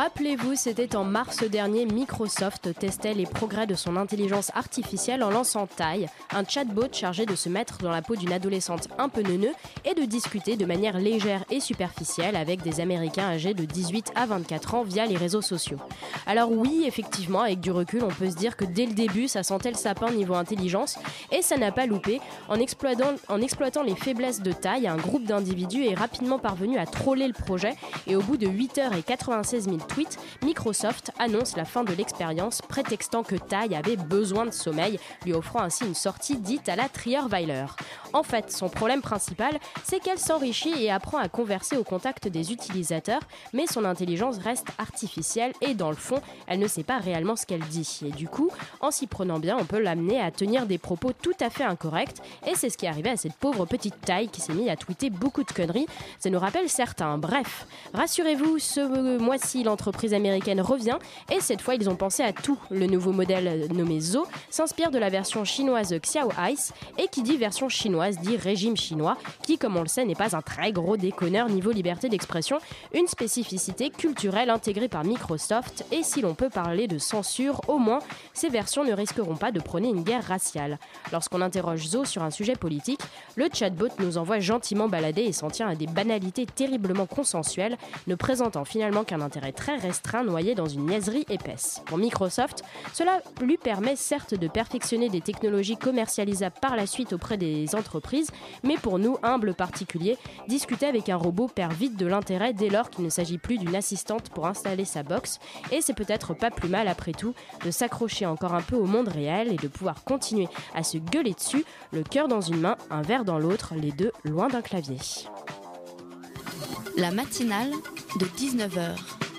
Rappelez-vous, c'était en mars dernier, Microsoft testait les progrès de son intelligence artificielle en lançant Tai, un chatbot chargé de se mettre dans la peau d'une adolescente un peu neuneux et de discuter de manière légère et superficielle avec des Américains âgés de 18 à 24 ans via les réseaux sociaux. Alors oui, effectivement, avec du recul, on peut se dire que dès le début, ça sentait le sapin niveau intelligence et ça n'a pas loupé. En exploitant, les faiblesses de Tai, un groupe d'individus est rapidement parvenu à troller le projet et au bout de 8 heures et 96 000 tweets, Microsoft annonce la fin de l'expérience, prétextant que Tai avait besoin de sommeil, lui offrant ainsi une sortie dite à la Trierweiler. En fait, son problème principal, c'est qu'elle s'enrichit et apprend à converser au contact des utilisateurs, mais son intelligence reste artificielle et dans le fond, elle ne sait pas réellement ce qu'elle dit. Et du coup, en s'y prenant bien, on peut l'amener à tenir des propos tout à fait incorrects, et c'est ce qui est arrivé à cette pauvre petite taille qui s'est mise à tweeter beaucoup de conneries. Ça nous rappelle certains. Bref, rassurez-vous, ce mois-ci, l'entreprise américaine revient, et cette fois, ils ont pensé à tout. Le nouveau modèle nommé Zo s'inspire de la version chinoise Xiao Ice, et qui dit version chinoise dit régime chinois, qui, comme on le sait, n'est pas un très gros déconneur niveau liberté d'expression, une spécificité culturelle intégrée par Microsoft, et si l'on peut parler de censure, au moins, ces versions ne risqueront pas de prôner une guerre raciale. Lorsqu'on interroge Zo sur un sujet politique, le chatbot nous envoie gentiment balader et s'en tient à des banalités terriblement consensuelles, ne présentant finalement qu'un intérêt très restreint noyé dans une niaiserie épaisse. Pour Microsoft, cela lui permet certes de perfectionner des technologies commercialisables par la suite auprès des entreprises, mais pour nous, humbles particuliers, discuter avec un robot perd vite de l'intérêt dès lors qu'il ne s'agit plus d'une assistante pour installer sa box, et c'est peut-être pas plus mal après tout de s'accrocher encore un peu au monde réel et de pouvoir continuer à se gueuler dessus, le cœur dans une main, un verre dans l'autre, les deux loin d'un clavier. La matinale de 19h,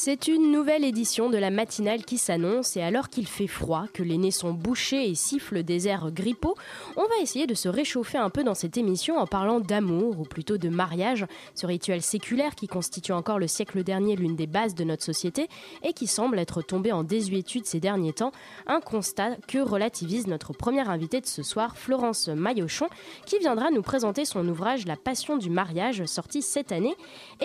C'est une nouvelle édition de la matinale qui s'annonce et alors qu'il fait froid, que les nez sont bouchés et sifflent des airs grippaux, on va essayer de se réchauffer un peu dans cette émission en parlant d'amour ou plutôt de mariage, ce rituel séculaire qui constitue encore le siècle dernier l'une des bases de notre société et qui semble être tombé en désuétude ces derniers temps, un constat que relativise notre première invitée de ce soir, Florence Maillochon, qui viendra nous présenter son ouvrage La passion du mariage sorti cette année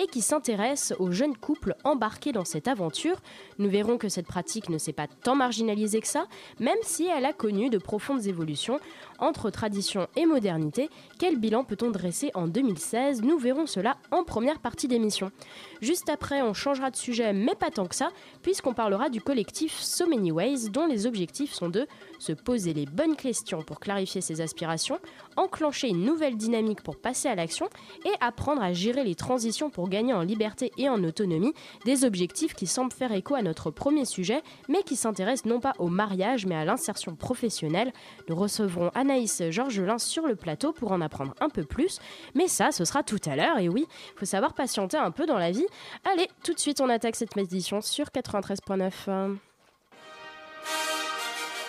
et qui s'intéresse aux jeunes couples embarqués dans cette aventure. Nous verrons que cette pratique ne s'est pas tant marginalisée que ça, même si elle a connu de profondes évolutions entre tradition et modernité. Quel bilan peut-on dresser en 2016 Nous verrons cela en première partie d'émission. Juste après, on changera de sujet, mais pas tant que ça, puisqu'on parlera du collectif So Many Ways, dont les objectifs sont de se poser les bonnes questions pour clarifier ses aspirations, enclencher une nouvelle dynamique pour passer à l'action et apprendre à gérer les transitions pour gagner en liberté et en autonomie, des objectifs qui semblent faire écho à notre premier sujet, mais qui s'intéressent non pas au mariage, mais à l'insertion professionnelle. Nous recevrons Anaïs Georgelin sur le plateau pour en apprendre un peu plus, mais ça, ce sera tout à l'heure, et oui, faut savoir patienter un peu dans la vie. Allez, tout de suite, on attaque cette édition sur 93.9.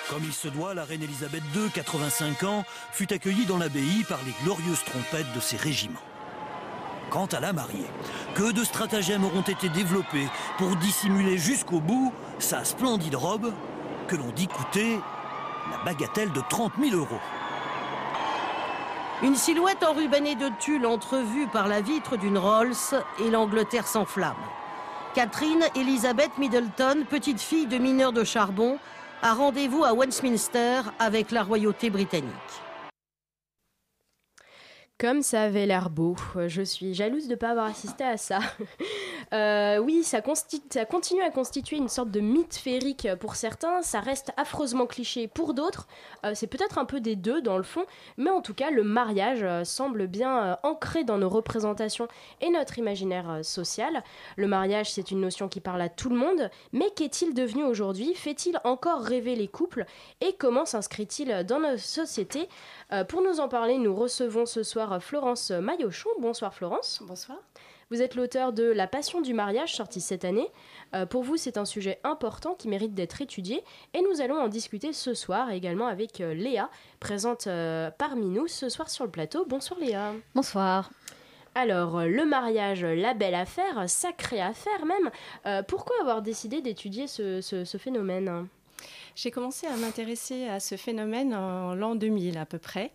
Comme il se doit, la reine Elisabeth II, 85 ans, fut accueillie dans l'abbaye par les glorieuses trompettes de ses régiments. Quant à la mariée, que de stratagèmes auront été développés pour dissimuler jusqu'au bout sa splendide robe que l'on dit coûter la bagatelle de 30 000 euros. Une silhouette enrubannée de tulle entrevue par la vitre d'une Rolls et l'Angleterre s'enflamme. Catherine Elizabeth Middleton, petite fille de mineur de charbon, a rendez-vous à Westminster avec la royauté britannique. Comme ça avait l'air beau. Je suis jalouse de ne pas avoir assisté à ça. Euh, oui, ça, continue à constituer une sorte de mythe féerique pour certains, ça reste affreusement cliché pour d'autres. Euh, c'est peut-être un peu des deux dans le fond, mais en tout cas, le mariage euh, semble bien ancré dans nos représentations et notre imaginaire social. Le mariage, c'est une notion qui parle à tout le monde, mais qu'est-il devenu aujourd'hui? Fait-il encore rêver les couples? Et comment s'inscrit-il dans nos sociétés? Pour nous en parler, nous recevons ce soir Florence Maillochon. Bonsoir Florence. Bonsoir. Vous êtes l'auteur de La Passion du mariage, sorti cette année. Euh, pour vous, c'est un sujet important qui mérite d'être étudié et nous allons en discuter ce soir également avec euh, Léa, présente euh, parmi nous ce soir sur le plateau. Bonsoir Léa. Bonsoir. Alors, le mariage, la belle affaire, sacrée affaire même. pourquoi avoir décidé d'étudier ce phénomène? J'ai commencé à m'intéresser à ce phénomène en l'an 2000 à peu près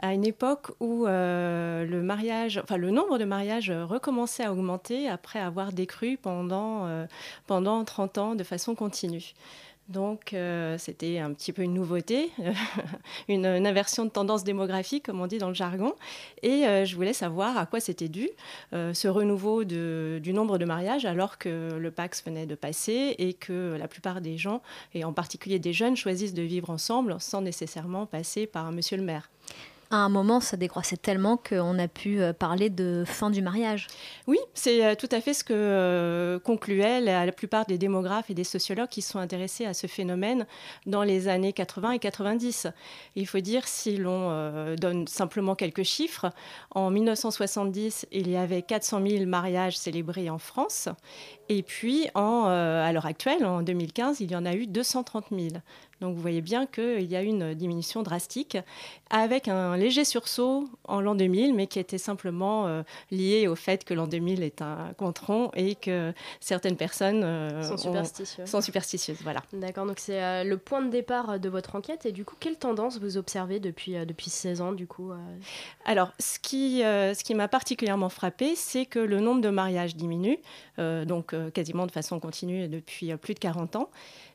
à une époque où euh, le nombre de mariages recommençait à augmenter après avoir décru pendant, euh, pendant 30 ans de façon continue. Donc euh, c'était un petit peu une nouveauté, une, inversion de tendance démographique, comme on dit dans le jargon. Et je voulais savoir à quoi c'était dû, ce renouveau du nombre de mariages, alors que le Pax venait de passer et que la plupart des gens, et en particulier des jeunes, choisissent de vivre ensemble sans nécessairement passer par monsieur le maire à un moment, ça décroissait tellement qu'on a pu euh, parler de fin du mariage. Oui, c'est euh, tout à fait ce que euh, concluaient la, plupart des démographes et des sociologues qui sont intéressés à ce phénomène dans les années 80 et 90. Il faut dire, si l'on donne simplement quelques chiffres, en 1970, il y avait 400 000 mariages célébrés en France. Et puis, en, à l'heure actuelle, en 2015, il y en a eu 230 000. Donc vous voyez bien qu'il y a une diminution drastique avec un léger sursaut en l'an 2000, mais qui était simplement euh, lié au fait que l'an 2000 est un contron et que certaines personnes euh, sont, superstitieuses. sont superstitieuses. Voilà. D'accord, donc c'est euh, le point de départ de votre enquête. Et du coup, quelle tendance vous observez depuis, depuis 16 ans du coup Alors, ce qui, ce qui m'a particulièrement frappé, c'est que le nombre de mariages diminue, donc quasiment de façon continue depuis plus de 40 ans.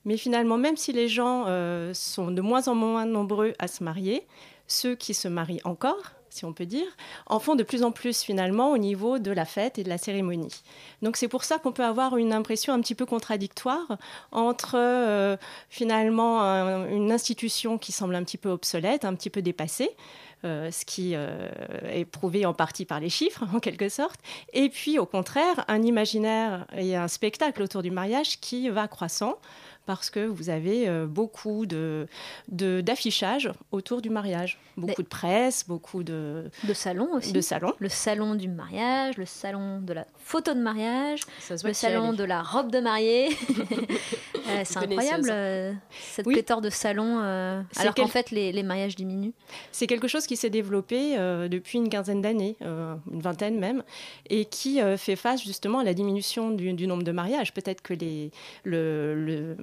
Mais finalement, même si les gens euh, sont de moins en moins nombreux à se marier, ceux qui se marient encore, si on peut dire, en font de plus en plus finalement au niveau de la fête et de la cérémonie. Donc c'est pour ça qu'on peut avoir une impression un petit peu contradictoire entre euh, finalement une institution qui semble un petit peu obsolète, un petit peu dépassée, euh, ce qui est prouvé en partie par les chiffres, en quelque sorte. Et puis, au contraire, un imaginaire et un spectacle autour du mariage qui va croissant parce que vous avez euh, beaucoup de, d'affichage autour du mariage. Beaucoup de presse, beaucoup de... De salons aussi. De salons. Le salon du mariage, le salon de la photo de mariage, le salon de la robe de mariée. Euh, c'est incroyable, euh, cette pléthore de salons, alors qu'en fait, les, mariages diminuent. C'est quelque chose qui s'est développé depuis une quinzaine d'années, une vingtaine même, et qui fait face justement à la diminution du, du nombre de mariages. Peut-être que les, le, le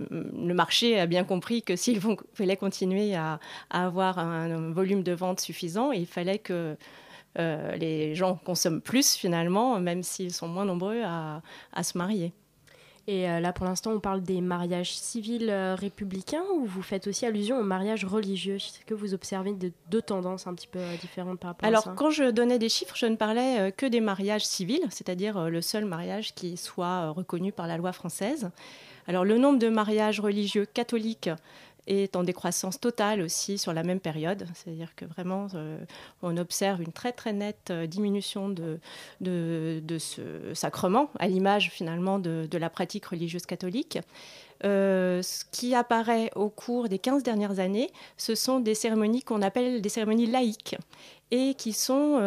le marché a bien compris que s'il fallait continuer à, avoir un, volume de vente suffisant, il fallait que euh, les gens consomment plus finalement, même s'ils sont moins nombreux à, se marier. Et euh, là, pour l'instant, on parle des mariages civils euh, républicains ou vous faites aussi allusion aux mariages religieux? Est-ce que vous observez de, deux tendances un petit peu différentes par rapport à ça? Alors, quand je donnais des chiffres, je ne parlais que des mariages civils, c'est-à-dire le seul mariage qui soit reconnu par la loi française. Alors le nombre de mariages religieux catholiques est en décroissance totale aussi sur la même période. C'est-à-dire que vraiment, euh, on observe une très très nette euh, diminution de, de, ce sacrement, à l'image finalement de, la pratique religieuse catholique. Euh, ce qui apparaît au cours des 15 dernières années, ce sont des cérémonies qu'on appelle des cérémonies laïques et qui sont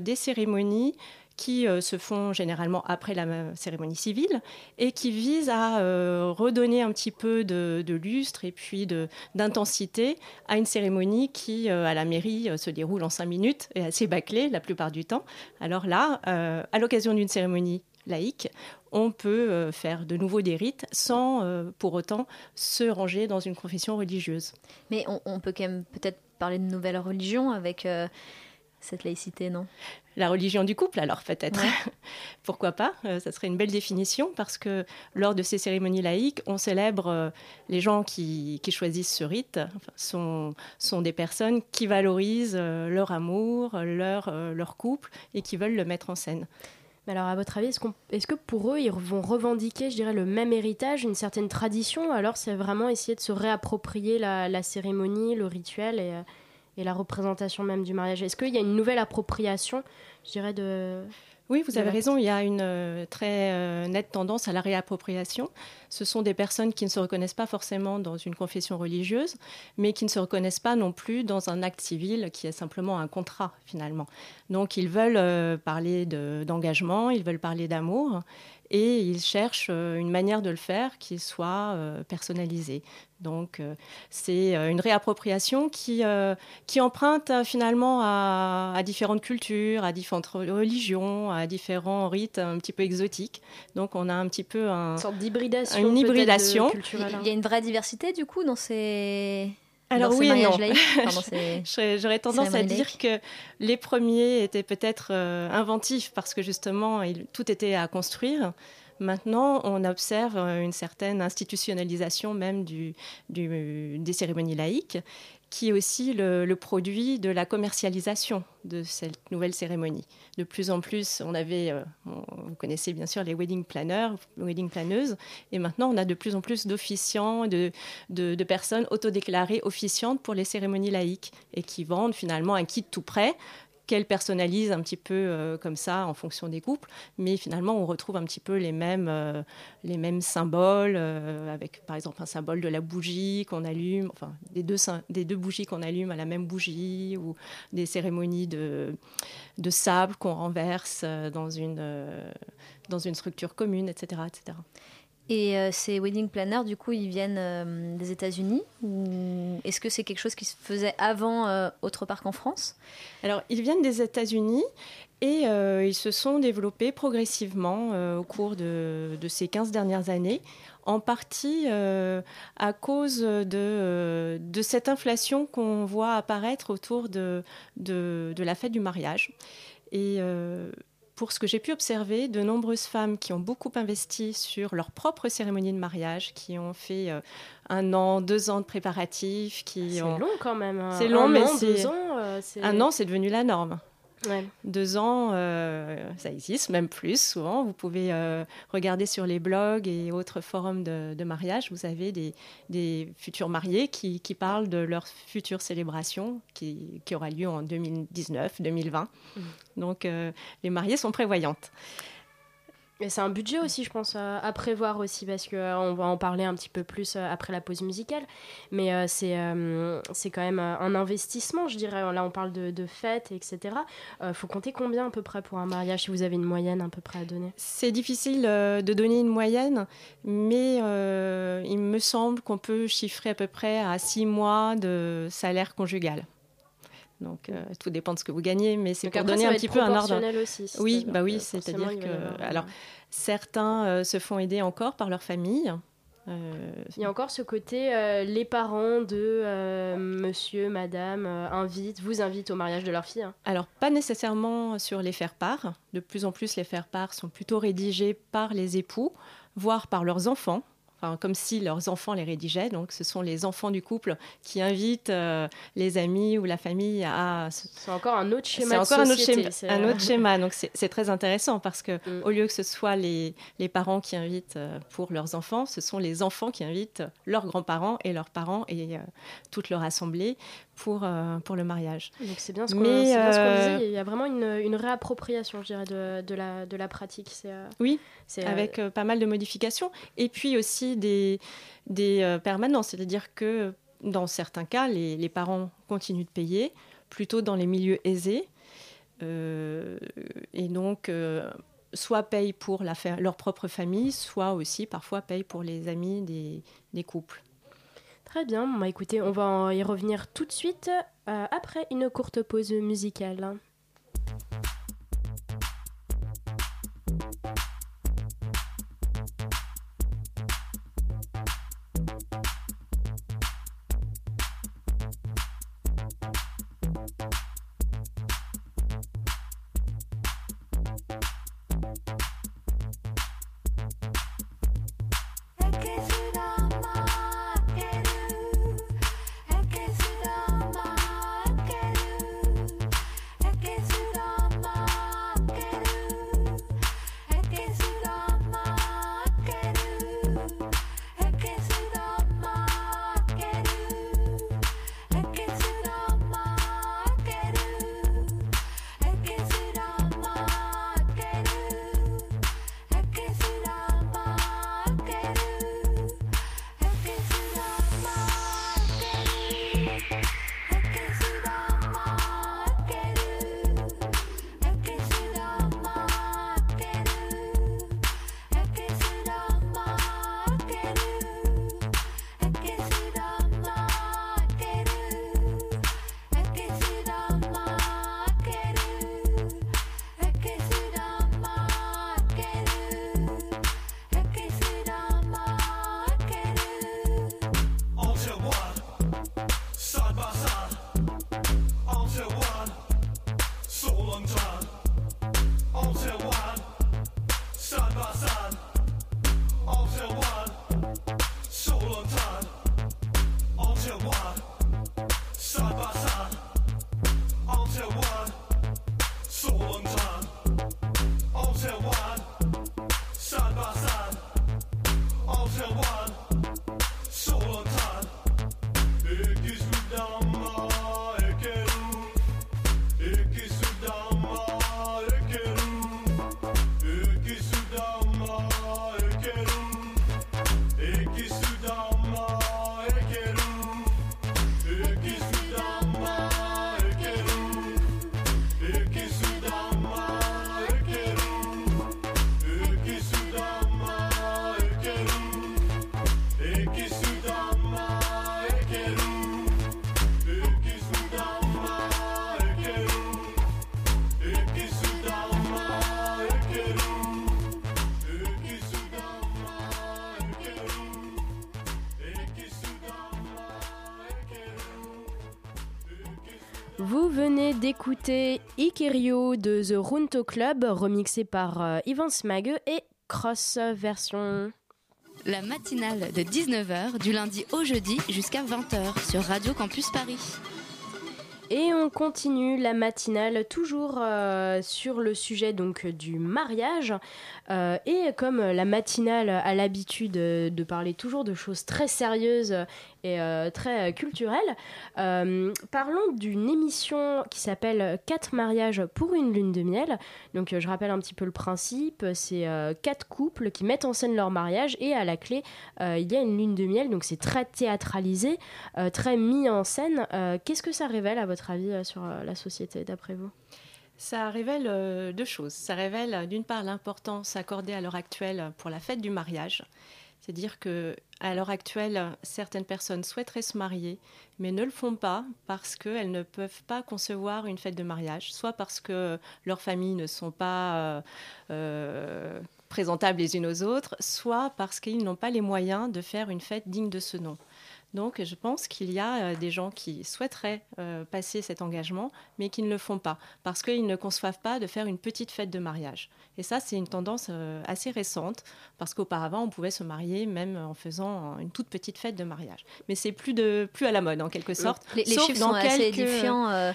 des cérémonies qui euh, se font généralement après la cérémonie civile et qui visent à euh, redonner un petit peu de, lustre et puis d'intensité à une cérémonie qui, euh, à la mairie, se déroule en cinq minutes et assez bâclée la plupart du temps. Alors là, à l'occasion d'une cérémonie laïque, on peut faire de nouveau des rites sans pour autant se ranger dans une confession religieuse. Mais on peut quand même peut-être parler de nouvelles religions avec cette laïcité, non? La religion du couple, alors peut-être. Pourquoi pas? Euh, Ça serait une belle définition parce que lors de ces cérémonies laïques, on célèbre euh, les gens qui, choisissent ce rite. sont, sont des personnes qui valorisent euh, leur amour, leur, leur couple et qui veulent le mettre en scène. Mais alors, à votre avis, est-ce, que pour eux, ils vont revendiquer, je dirais, le même héritage, une certaine tradition? Alors, c'est vraiment essayer de se réapproprier la, cérémonie, le rituel et, et la représentation même du mariage. Est-ce qu'il y a une nouvelle appropriation, je dirais, de... Oui, vous avez raison, il y a une euh, très euh, nette tendance à la réappropriation. Ce sont des personnes qui ne se reconnaissent pas forcément dans une confession religieuse, mais qui ne se reconnaissent pas non plus dans un acte civil qui est simplement un contrat finalement. Donc ils veulent euh, parler d'engagement, ils veulent parler d'amour, et ils cherchent une manière de le faire qui soit personnalisée. Donc euh, c'est euh, une réappropriation qui, euh, qui emprunte finalement à, différentes cultures, à différentes religions, à différents rites un petit peu exotiques. Donc on a un petit peu un, une sorte d'hybridation. Une hybridation. Il y a une vraie diversité du coup dans ces... Alors oui non. J'aurais tendance à dire que les premiers étaient peut-être inventifs parce que justement tout était à construire. Maintenant, on observe euh, une certaine institutionnalisation même du, des cérémonies laïques, qui est aussi le, produit de la commercialisation de cette nouvelle cérémonie. De plus en plus, on avait, euh, vous connaissez bien sûr les wedding planners, wedding planeuses, et maintenant on a de plus en plus d'officiants, de, de, de, personnes autodéclarées officiantes pour les cérémonies laïques et qui vendent finalement un kit tout prêt qu'elle personnalise un petit peu euh, comme ça en fonction des couples, mais finalement on retrouve un petit peu les mêmes, euh, les mêmes symboles, euh, avec par exemple un symbole de la bougie qu'on allume, enfin des deux, des deux bougies qu'on allume à la même bougie, ou des cérémonies de, de sable qu'on renverse dans une, dans une structure commune, etc. etc. Et euh, ces wedding planners, du coup, ils viennent euh, des États-Unis est-ce que c'est quelque chose qui se faisait avant euh, autre part qu'en France? Alors, ils viennent des États-Unis et ils se sont développés progressivement au cours de, ces 15 dernières années, en partie à cause de, de cette inflation qu'on voit apparaître autour de, de, la fête du mariage. Et pour ce que j'ai pu observer, de nombreuses femmes qui ont beaucoup investi sur leur propre cérémonie de mariage, qui ont fait euh, un an, deux ans de préparatifs, qui C'est long quand même. Hein. C'est long, mais deux ans, euh, un an, c'est devenu la norme. Deux ans, euh, ça existe, même plus souvent. Vous pouvez euh, regarder sur les blogs et autres forums de, mariage. Vous avez des, futurs mariés qui, parlent de leur future célébration qui, aura lieu en 2019, 2020. Mmh. Donc euh, les mariés sont prévoyantes c'est un budget aussi, je pense, à, prévoir aussi, parce qu'on euh, va en parler un petit peu plus euh, après la pause musicale. Mais euh, c'est c'est quand même un investissement, je dirais. Là, on parle de, de fêtes, etc. Il faut compter combien à peu près pour un mariage, si vous avez une moyenne à peu près à donner? C'est difficile de donner une moyenne, mais il me semble qu'on peut chiffrer à peu près à six mois de salaire conjugal. Donc tout dépend de ce que vous gagnez, mais c'est pour donner un petit peu un ordre. Aussi, oui, bah oui, c'est-à-dire que alors Certains euh, se font aider encore par leur famille. Euh, Il y a encore ce côté, euh, les parents de monsieur, madame invitent, vous invitent au mariage de leur fille hein. Alors, pas nécessairement sur les faire-part. De plus en plus, les faire-part sont plutôt rédigés par les époux, voire par leurs enfants comme si leurs enfants les rédigeaient. Donc, ce sont les enfants du couple qui invitent euh, les amis ou la famille à. C'est encore un autre schéma. C'est encore un, autre schéma, un autre schéma. Donc, c'est très intéressant parce que mm. au lieu que ce soit les, les parents qui invitent euh, pour leurs enfants, ce sont les enfants qui invitent leurs grands-parents et leurs parents et euh, toute leur assemblée pour, pour le mariage. Donc, c'est bien ce qu'on disait. Il y a vraiment une, une réappropriation, je dirais, de, de, la, de la pratique. Oui, avec pas mal de modifications. Et puis aussi des, euh, permanences, c'est-à-dire que dans certains cas, les, parents continuent de payer, plutôt dans les milieux aisés, euh, et donc euh, soit payent pour leur propre famille, soit aussi parfois payent pour les amis des, couples. Très bien, bah, écoutez, on va y revenir tout de suite après une courte pause musicale. Venez d'écouter Ikerio de The Runto Club, remixé par euh, Ivan Smage et Cross version. La matinale de 19h du lundi au jeudi jusqu'à 20h sur Radio Campus Paris. Et on continue la matinale toujours euh, sur le sujet donc du mariage. Euh, et comme la matinale a l'habitude de parler toujours de choses très sérieuses et euh, très culturelles, parlons d'une émission qui s'appelle Quatre mariages pour une lune de miel. Donc je rappelle un petit peu le principe, c'est quatre couples qui mettent en scène leur mariage et à la clé il y a une lune de miel, donc c'est très théâtralisé, très mis en scène. Qu'est-ce que ça révèle à votre avis euh, sur euh, la société, d'après vous? Ça révèle euh, deux choses. Ça révèle d'une part l'importance accordée à l'heure actuelle pour la fête du mariage. C'est-à-dire que à l'heure actuelle, certaines personnes souhaiteraient se marier, mais ne le font pas parce qu'elles ne peuvent pas concevoir une fête de mariage, soit parce que leurs familles ne sont pas présentables les unes aux autres, soit parce qu'ils n'ont pas les moyens de faire une fête digne de ce nom. Donc je pense qu'il y a euh, des gens qui souhaiteraient euh, passer cet engagement, mais qui ne le font pas, parce qu'ils ne conçoivent pas de faire une petite fête de mariage. Et ça, c'est une tendance euh, assez récente, parce qu'auparavant, on pouvait se marier même en faisant une toute petite fête de mariage. Mais c'est plus, de, plus à la mode, en quelque sorte. Les, chiffres sont assez édifiants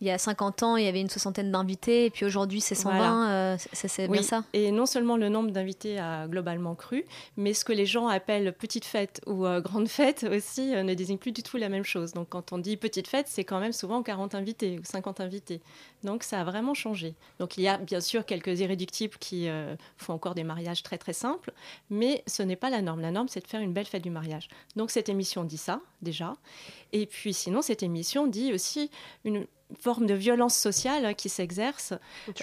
il y a 50 ans, il y avait une soixantaine d'invités, et puis aujourd'hui, c'est 120. Euh, c'est bien ça. Et non seulement le nombre d'invités a globalement cru, mais ce que les gens appellent petite fête ou euh, grande fête aussi euh, ne désigne plus du tout la même chose. Donc quand on dit petite fête, c'est quand même souvent 40 invités ou 50 invités. Donc ça a vraiment changé. Donc il y a bien sûr quelques irréductibles qui font encore des mariages très très simples, mais ce n'est pas la norme. La norme, c'est de faire une belle fête du mariage. Donc cette émission dit ça déjà. Et puis sinon, cette émission dit aussi une forme de violence sociale qui s'exerce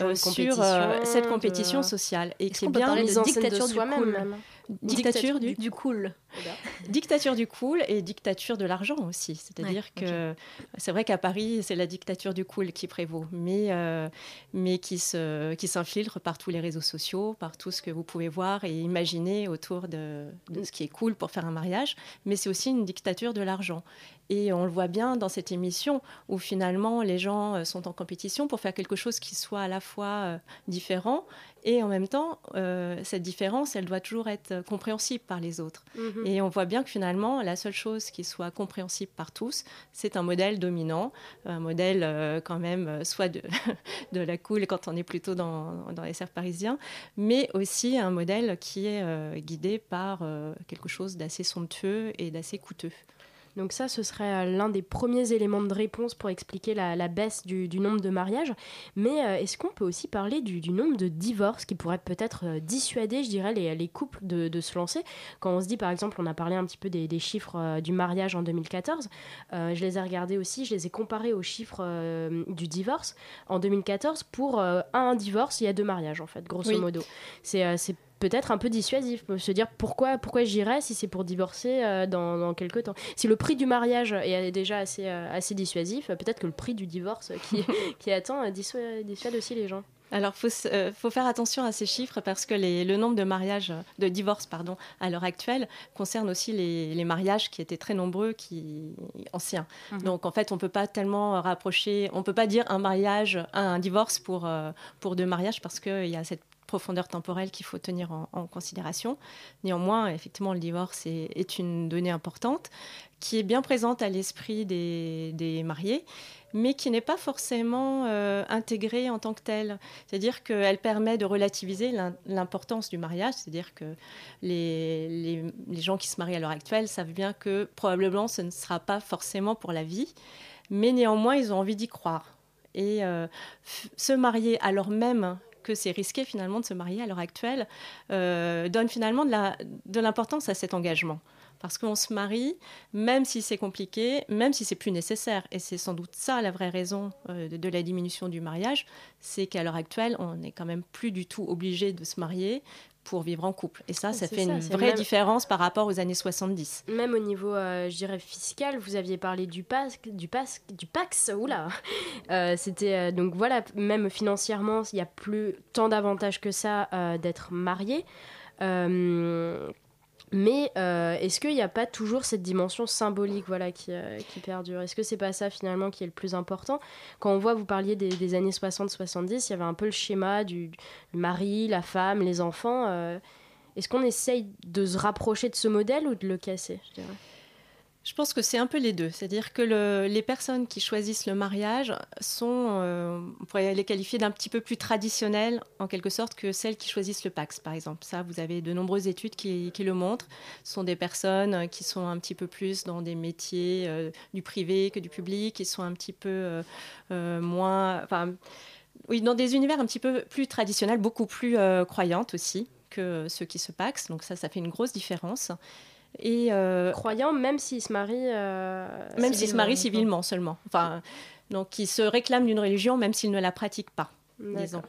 euh, sur euh, cette compétition sociale et qui est bien mise en dictature du cool. Dictature du, du cool. dictature du cool et dictature de l'argent aussi. C'est-à-dire que c'est vrai qu'à Paris, c'est la dictature du cool qui prévaut, mais, euh, mais qui s'infiltre qui par tous les réseaux sociaux, par tout ce que vous pouvez voir et imaginer autour de, de ce qui est cool pour faire un mariage. Mais c'est aussi une dictature de l'argent. Et on le voit bien dans cette émission où finalement les gens euh, sont en compétition pour faire quelque chose qui soit à la fois euh, différent et en même temps, euh, cette différence, elle doit toujours être compréhensible par les autres. Mhm. Et on voit bien que finalement, la seule chose qui soit compréhensible par tous, c'est un modèle dominant, un modèle quand même soit de, de, la cool quand on est plutôt dans, dans les cercles parisiens, mais aussi un modèle qui est guidé par quelque chose d'assez somptueux et d'assez coûteux. Donc ça, ce serait euh, l'un des premiers éléments de réponse pour expliquer la, baisse du, nombre de mariages. Mais euh, est-ce qu'on peut aussi parler du, nombre de divorces qui pourraient peut-être euh, dissuader, je dirais, les, couples de, se lancer? Quand on se dit, par exemple, on a parlé un petit peu des, chiffres du mariage en 2014, je les ai regardés aussi, je les ai comparés aux chiffres du divorce. En 2014, pour un divorce, il y a deux mariages, en fait, grosso modo. C'est peut-être un peu dissuasif. Se dire pourquoi, pourquoi j'irais si c'est pour divorcer euh, dans, dans, quelques temps. Si le prix du mariage est déjà assez, euh, assez dissuasif, peut-être que le prix du divorce qui, qui attend euh, dissuade, dissuade aussi les gens. Alors, il faut, faut, faire attention à ces chiffres parce que les, le nombre de mariages, de divorces, pardon, à l'heure actuelle concerne aussi les, les, mariages qui étaient très nombreux, qui anciens. Mhm. Donc, en fait, on peut pas tellement rapprocher, on peut pas dire un mariage, un, divorce pour, pour deux mariages parce qu'il y a cette profondeur temporelle qu'il faut tenir en, considération. Néanmoins, effectivement, le divorce est, une donnée importante qui est bien présente à l'esprit des, mariés, mais qui n'est pas forcément euh, intégrée en tant que telle. C'est-à-dire qu'elle permet de relativiser l'importance du mariage, c'est-à-dire que les, gens qui se marient à l'heure actuelle savent bien que probablement ce ne sera pas forcément pour la vie, mais néanmoins ils ont envie d'y croire. Et euh, se marier alors même c'est risqué finalement de se marier à l'heure actuelle, euh, donne finalement de l'importance à cet engagement. Parce qu'on se marie, même si c'est compliqué, même si c'est plus nécessaire. Et c'est sans doute ça la vraie raison euh, de, la diminution du mariage, c'est qu'à l'heure actuelle, on n'est quand même plus du tout obligé de se marier pour vivre en couple. Et ça, ça fait une vraie différence par rapport aux années 70. Même au niveau, euh, je dirais, fiscal, vous aviez parlé du PAX, du PAX, du PAX oula euh, C'était, euh, donc voilà, même financièrement, il n'y a plus tant d'avantages que ça d'être marié. Mais euh, est-ce qu'il n'y a pas toujours cette dimension symbolique voilà, qui, euh, qui perdure? Est-ce que c'est pas ça finalement qui est le plus important? Quand on voit, vous parliez des, années 60-70, il y avait un peu le schéma du, mari, la femme, les enfants. Euh, est-ce qu'on essaye de se rapprocher de ce modèle ou de le casser je pense que c'est un peu les deux. C'est-à-dire que les personnes qui choisissent le mariage sont, euh, on pourrait les qualifier d'un petit peu plus traditionnelles, en quelque sorte, que celles qui choisissent le Pax, par exemple. Ça, vous avez de nombreuses études qui, le montrent. Ce sont des personnes qui sont un petit peu plus dans des métiers euh, du privé que du public, qui sont un petit peu euh, moins... Oui, dans des univers un petit peu plus traditionnels, beaucoup plus croyantes aussi que ceux qui se paxent. Donc ça, ça fait une grosse différence. Et euh, croyant, même s'il se marie. Euh, même s'il se marie civilement seulement. Enfin, donc, il se réclame d'une religion, même s'il ne la pratique pas, disons.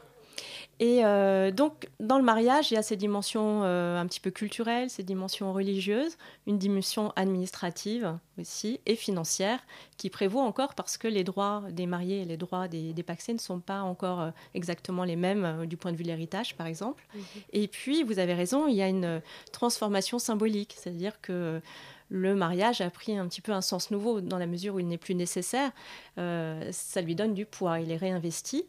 Et euh, donc, dans le mariage, il y a ces dimensions euh, un petit peu culturelles, ces dimensions religieuses, une dimension administrative aussi et financière qui prévaut encore parce que les droits des mariés et les droits des, des paxés ne sont pas encore euh, exactement les mêmes du point de vue de l'héritage, par exemple. Mhm. Et puis, vous avez raison, il y a une transformation symbolique, c'est-à-dire que le mariage a pris un petit peu un sens nouveau dans la mesure où il n'est plus nécessaire. ça lui donne du poids, il est réinvesti.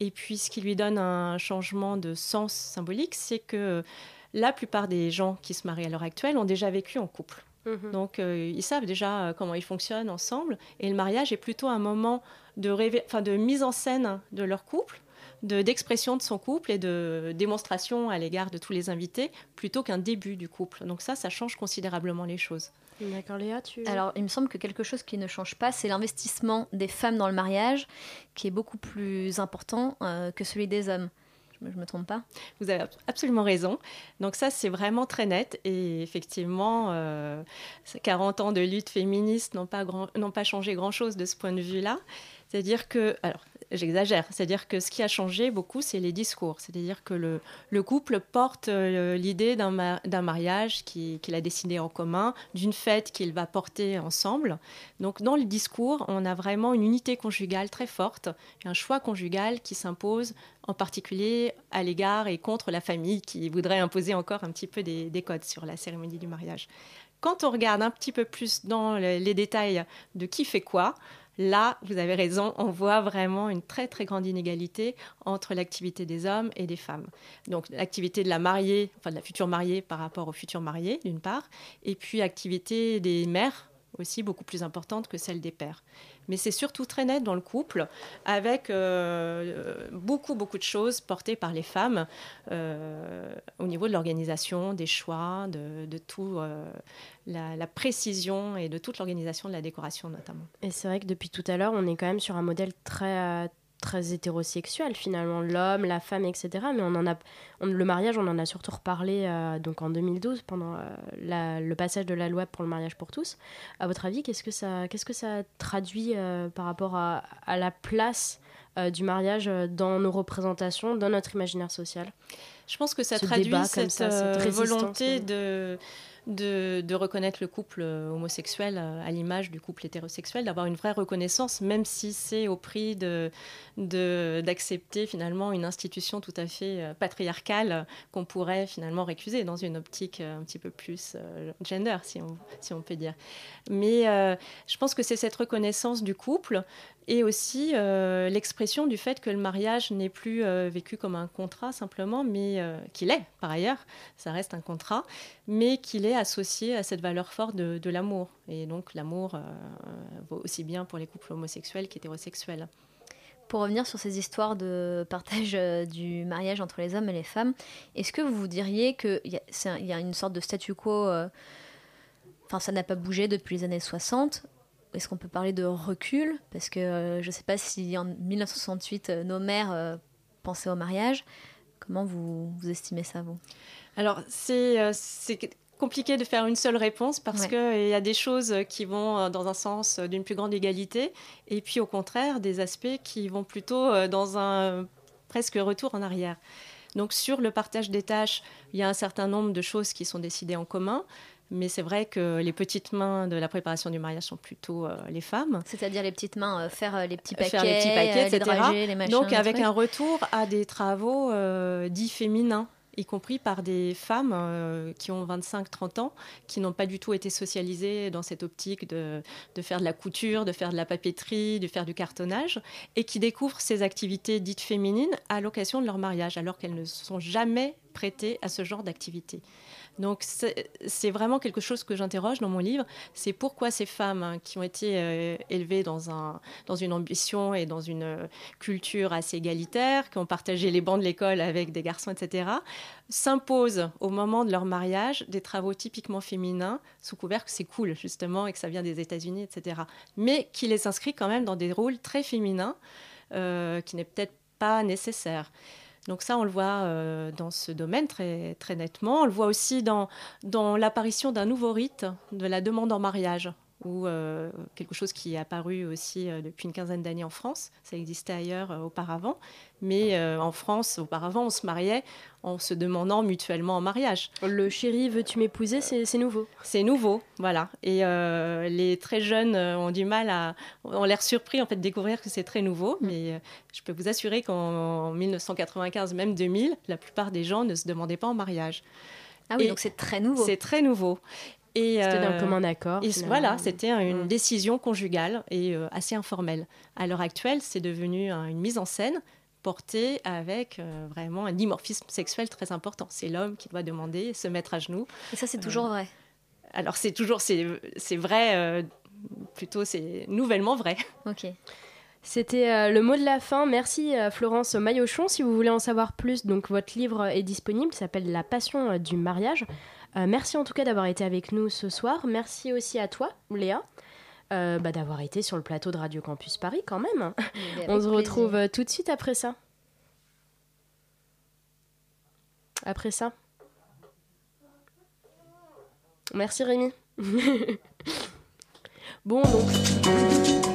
Et puis ce qui lui donne un changement de sens symbolique, c'est que la plupart des gens qui se marient à l'heure actuelle ont déjà vécu en couple. Mhm. Donc euh, ils savent déjà euh, comment ils fonctionnent ensemble. Et le mariage est plutôt un moment de, de mise en scène de leur couple d'expression de, son couple et de démonstration à l'égard de tous les invités plutôt qu'un début du couple. Donc ça, ça change considérablement les choses. D'accord, Léa, tu... Alors, il me semble que quelque chose qui ne change pas, c'est l'investissement des femmes dans le mariage, qui est beaucoup plus important euh, que celui des hommes. Je ne me, trompe pas? Vous avez absolument raison. Donc ça, c'est vraiment très net. Et effectivement, euh, 40 ans de lutte féministe n'ont pas, pas changé grand-chose de ce point de vue-là. C'est-à-dire que, alors, j'exagère, c'est-à-dire que ce qui a changé beaucoup, c'est les discours. C'est-à-dire que le, le, couple porte euh, l'idée d'un mariage qu'il a décidé en commun, d'une fête qu'il va porter ensemble. Donc, dans le discours, on a vraiment une unité conjugale très forte, un choix conjugal qui s'impose en particulier à l'égard et contre la famille qui voudrait imposer encore un petit peu des codes sur la cérémonie du mariage. Quand on regarde un petit peu plus dans les détails de qui fait quoi, Là, vous avez raison, on voit vraiment une très très grande inégalité entre l'activité des hommes et des femmes. Donc l'activité de la mariée, enfin de la future mariée par rapport au futur marié, d'une part, et puis l'activité des mères aussi beaucoup plus importante que celle des pères mais c'est surtout très net dans le couple, avec euh, beaucoup, beaucoup de choses portées par les femmes euh, au niveau de l'organisation, des choix, de, tout, euh, la, la, précision et de toute l'organisation de la décoration notamment. Et c'est vrai que depuis tout à l'heure, on est quand même sur un modèle très très hétérosexuel finalement, l'homme, la femme, etc. Mais on en a, le mariage, on en a surtout reparlé euh, donc en 2012 pendant euh, le passage de la loi pour le mariage pour tous. À votre avis, qu'est-ce que ça, qu'est-ce que ça traduit euh, par rapport à, la place du mariage dans nos représentations, dans notre imaginaire social? Je pense que ça traduit cette, cette volonté de de, reconnaître le couple euh, homosexuel euh, à l'image du couple hétérosexuel, d'avoir une vraie reconnaissance, même si c'est au prix de, d'accepter finalement une institution tout à fait euh, patriarcale qu'on pourrait finalement récuser dans une optique un petit peu plus gender, si on, si on peut dire. Mais je pense que c'est cette reconnaissance du couple et aussi l'expression du fait que le mariage n'est plus vécu comme un contrat simplement, mais qu'il est par ailleurs, ça reste un contrat, mais qu'il est associé à cette valeur forte de, l'amour. Et donc l'amour vaut aussi bien pour les couples homosexuels qu'hétérosexuels. Pour revenir sur ces histoires de partage du mariage entre les hommes et les femmes, est-ce que vous diriez qu'il y, y, a une sorte de statu quo Enfin, ça n'a pas bougé depuis les années 60 est-ce qu'on peut parler de recul? Parce que euh, je ne sais pas si en 1968, euh, nos mères euh, pensaient au mariage. Comment vous, vous estimez ça, vous? Alors, c'est compliqué de faire une seule réponse parce qu'il y a des choses qui vont dans un sens d'une plus grande égalité et puis au contraire des aspects qui vont plutôt dans un presque retour en arrière. Donc sur le partage des tâches, il y a un certain nombre de choses qui sont décidées en commun. Mais c'est vrai que les petites mains de la préparation du mariage sont plutôt euh, les femmes. C'est-à-dire les petites mains, euh, faire euh, les petits paquets, les petits paquets etc. Les machins, Donc avec un retour à des travaux dits féminins. Y compris par des femmes euh, qui ont 25-30 ans, qui n'ont pas du tout été socialisées dans cette optique de, de, faire de la couture, de faire de la papeterie, de faire du cartonnage, et qui découvrent ces activités dites féminines à l'occasion de leur mariage, alors qu'elles ne sont jamais prêtées à ce genre d'activité. Donc c'est vraiment quelque chose que j'interroge dans mon livre, c'est pourquoi ces femmes hein, qui ont été euh, élevées dans, un, dans une ambition et dans une euh, culture assez égalitaire, qui ont partagé les bancs de l'école avec des garçons, etc., s'imposent au moment de leur mariage des travaux typiquement féminins, sous couvert que c'est cool justement et que ça vient des États-Unis, etc., mais qui les inscrit quand même dans des rôles très féminins, euh, qui n'est peut-être pas nécessaire. Donc ça, on le voit euh, dans ce domaine très, très nettement. On le voit aussi dans, dans l'apparition d'un nouveau rite de la demande en mariage ou euh, quelque chose qui est apparu aussi euh, depuis une quinzaine d'années en France. Ça existait ailleurs euh, auparavant, mais en France, auparavant, on se mariait en se demandant mutuellement en mariage. Le chéri, veux-tu m'épouser C'est nouveau. C'est nouveau, voilà. Et les très jeunes ont du mal à, ont l'air surpris en fait de découvrir que c'est très nouveau, mm. mais je peux vous assurer qu'en 1995, même 2000, la plupart des gens ne se demandaient pas en mariage. Ah oui, donc c'est très nouveau. C'est très nouveau. C'était d'un euh, commun accord. Voilà, c'était une décision conjugale et euh, assez informelle. À l'heure actuelle, c'est devenu une mise en scène portée avec euh, vraiment un dimorphisme sexuel très important. C'est l'homme qui doit demander, se mettre à genoux. Et ça, c'est toujours vrai. Alors, c'est toujours, c'est vrai, plutôt, c'est nouvellement vrai. Ok. C'était le mot de la fin. Merci Florence Maillochon. Si vous voulez en savoir plus, donc votre livre est disponible. s'appelle La passion du mariage. Euh, merci en tout cas d'avoir été avec nous ce soir. Merci aussi à toi, Léa. Euh, bah, d'avoir été sur le plateau de Radio Campus Paris quand même. On se retrouve euh, tout de suite après ça. Après ça. Merci Rémi. bon donc.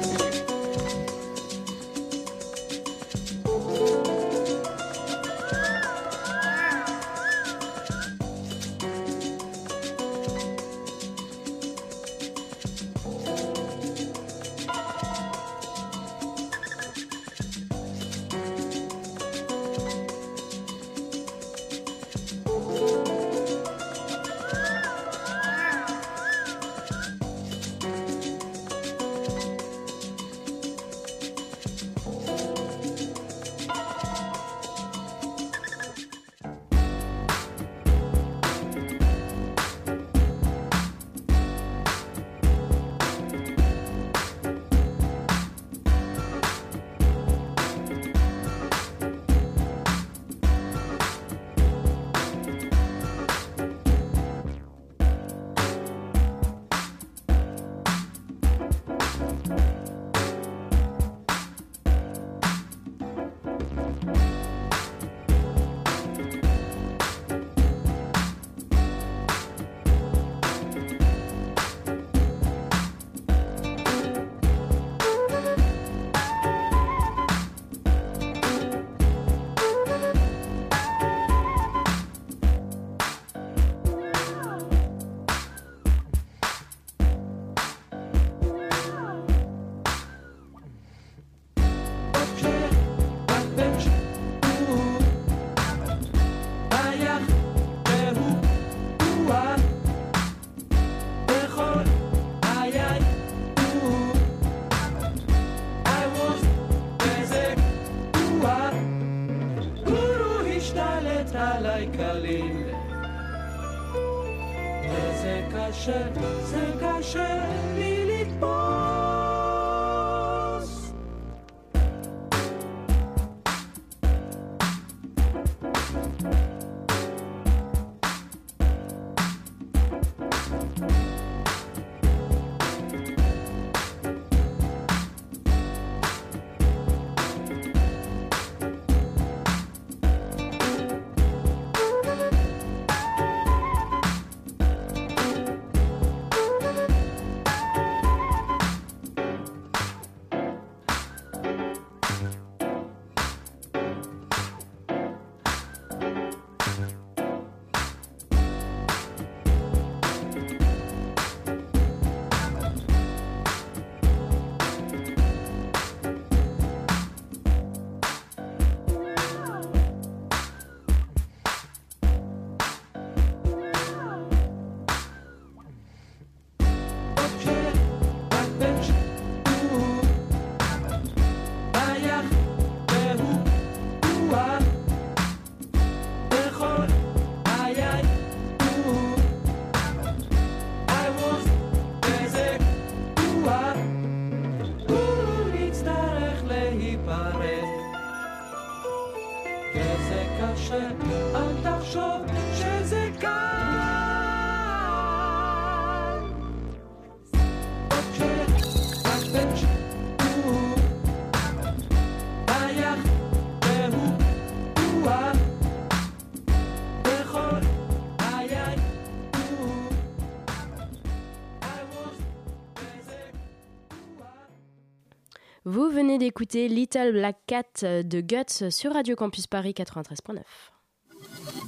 Venez d'écouter Little Black Cat de Guts sur Radio Campus Paris 93.9.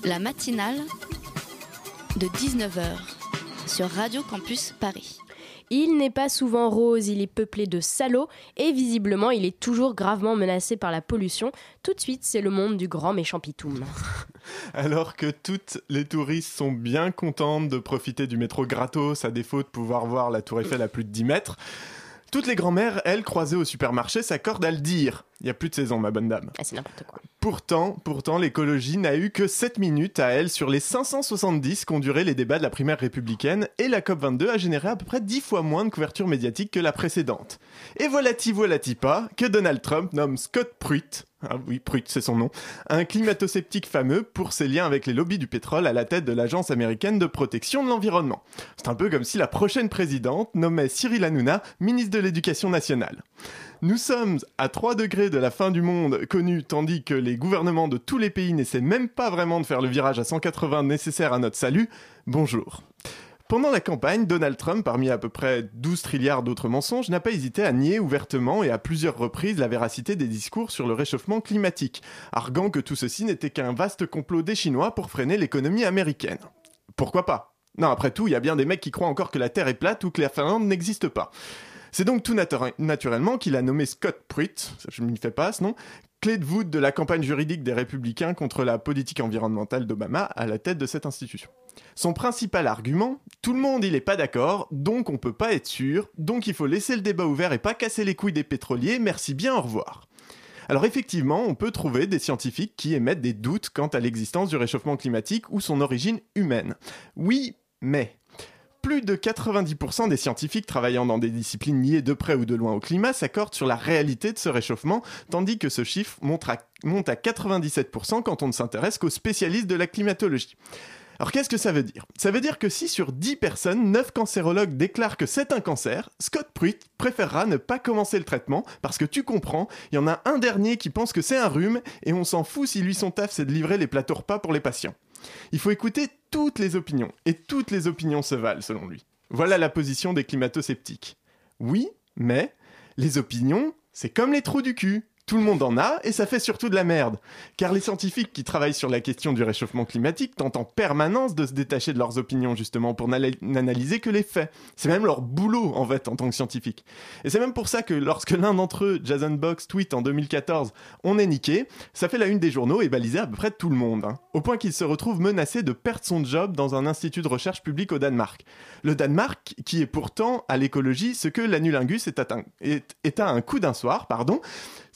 La matinale de 19h sur Radio Campus Paris. Il n'est pas souvent rose, il est peuplé de salauds et visiblement il est toujours gravement menacé par la pollution. Tout de suite, c'est le monde du grand méchant Pitoum. Alors que toutes les touristes sont bien contentes de profiter du métro gratos à défaut de pouvoir voir la tour Eiffel à plus de 10 mètres, toutes les grand-mères, elles, croisées au supermarché, s'accordent à le dire. Il n'y a plus de saison, ma bonne dame. Ah, c'est n'importe quoi. Pourtant, pourtant, l'écologie n'a eu que 7 minutes à elle sur les 570 qu'ont duré les débats de la primaire républicaine et la COP22 a généré à peu près 10 fois moins de couverture médiatique que la précédente. Et voilà-t-il, voilà-t-il pas, que Donald Trump nomme Scott Pruitt, ah oui, Pruitt, c'est son nom, un climato-sceptique fameux pour ses liens avec les lobbies du pétrole à la tête de l'Agence américaine de protection de l'environnement. C'est un peu comme si la prochaine présidente nommait Cyril Hanouna ministre de l'Éducation nationale. Nous sommes à 3 degrés de la fin du monde connu, tandis que les gouvernements de tous les pays n'essaient même pas vraiment de faire le virage à 180 nécessaire à notre salut. Bonjour. Pendant la campagne, Donald Trump, parmi à peu près 12 trilliards d'autres mensonges, n'a pas hésité à nier ouvertement et à plusieurs reprises la véracité des discours sur le réchauffement climatique, arguant que tout ceci n'était qu'un vaste complot des Chinois pour freiner l'économie américaine. Pourquoi pas? Non, après tout, il y a bien des mecs qui croient encore que la Terre est plate ou que la Finlande n'existe pas. C'est donc tout naturellement qu'il a nommé Scott Pruitt, je m'y fais pas ce nom, clé de voûte de la campagne juridique des républicains contre la politique environnementale d'Obama à la tête de cette institution. Son principal argument, tout le monde il est pas d'accord, donc on peut pas être sûr, donc il faut laisser le débat ouvert et pas casser les couilles des pétroliers, merci bien, au revoir. Alors effectivement, on peut trouver des scientifiques qui émettent des doutes quant à l'existence du réchauffement climatique ou son origine humaine. Oui, mais plus de 90% des scientifiques travaillant dans des disciplines liées de près ou de loin au climat s'accordent sur la réalité de ce réchauffement, tandis que ce chiffre monte à, monte à 97% quand on ne s'intéresse qu'aux spécialistes de la climatologie. Alors qu'est-ce que ça veut dire? Ça veut dire que si sur 10 personnes, 9 cancérologues déclarent que c'est un cancer, Scott Pruitt préférera ne pas commencer le traitement parce que tu comprends, il y en a un dernier qui pense que c'est un rhume et on s'en fout si lui son taf c'est de livrer les plateaux repas pour les patients. Il faut écouter toutes les opinions et toutes les opinions se valent selon lui. Voilà la position des climato-sceptiques. Oui, mais les opinions, c'est comme les trous du cul. Tout le monde en a et ça fait surtout de la merde. Car les scientifiques qui travaillent sur la question du réchauffement climatique tentent en permanence de se détacher de leurs opinions justement pour n'analyser que les faits. C'est même leur boulot en fait en tant que scientifique. Et c'est même pour ça que lorsque l'un d'entre eux, Jason Box, tweet en 2014 On est niqué, ça fait la une des journaux et balisé à peu près tout le monde. Hein. au point qu'il se retrouve menacé de perdre son job dans un institut de recherche public au Danemark. Le Danemark qui est pourtant à l'écologie ce que l'anulingus est, est à un coup d'un soir, pardon.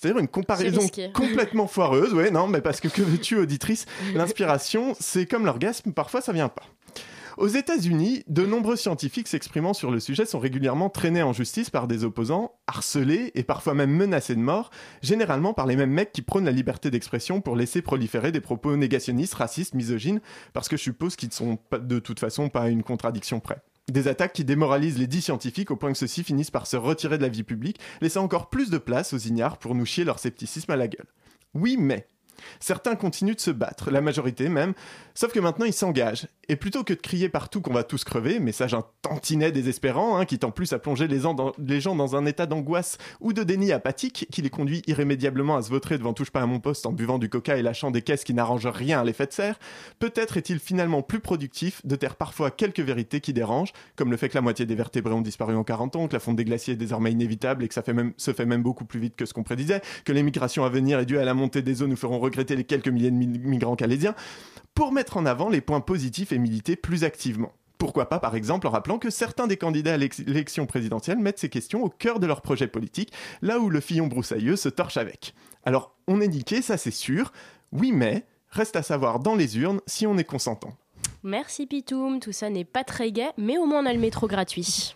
C'est-à-dire une comparaison complètement foireuse. Ouais, non, mais parce que que veux-tu, auditrice L'inspiration, c'est comme l'orgasme, parfois ça vient pas. Aux États-Unis, de nombreux scientifiques s'exprimant sur le sujet sont régulièrement traînés en justice par des opposants, harcelés et parfois même menacés de mort, généralement par les mêmes mecs qui prônent la liberté d'expression pour laisser proliférer des propos négationnistes, racistes, misogynes, parce que je suppose qu'ils ne sont de toute façon pas à une contradiction près. Des attaques qui démoralisent les dix scientifiques au point que ceux-ci finissent par se retirer de la vie publique, laissant encore plus de place aux ignares pour nous chier leur scepticisme à la gueule. Oui, mais Certains continuent de se battre, la majorité même, sauf que maintenant ils s'engagent. Et plutôt que de crier partout qu'on va tous crever, message un tantinet désespérant, hein, qui tend plus à plonger les, gens dans un état d'angoisse ou de déni apathique, qui les conduit irrémédiablement à se vautrer devant Touche pas à mon poste en buvant du coca et lâchant des caisses qui n'arrangent rien à l'effet de serre, peut-être est-il finalement plus productif de taire parfois quelques vérités qui dérangent, comme le fait que la moitié des vertébrés ont disparu en 40 ans, que la fonte des glaciers est désormais inévitable et que ça fait même, se fait même beaucoup plus vite que ce qu'on prédisait, que l'émigration à venir est due à la montée des eaux nous feront regretter les quelques milliers de migrants calaisiens, pour mettre en avant les points positifs et militer plus activement. Pourquoi pas, par exemple, en rappelant que certains des candidats à l'élection présidentielle mettent ces questions au cœur de leur projet politique, là où le fillon broussailleux se torche avec. Alors, on est niqué, ça c'est sûr, oui mais, reste à savoir dans les urnes si on est consentant. Merci Pitoum, tout ça n'est pas très gai, mais au moins on a le métro gratuit.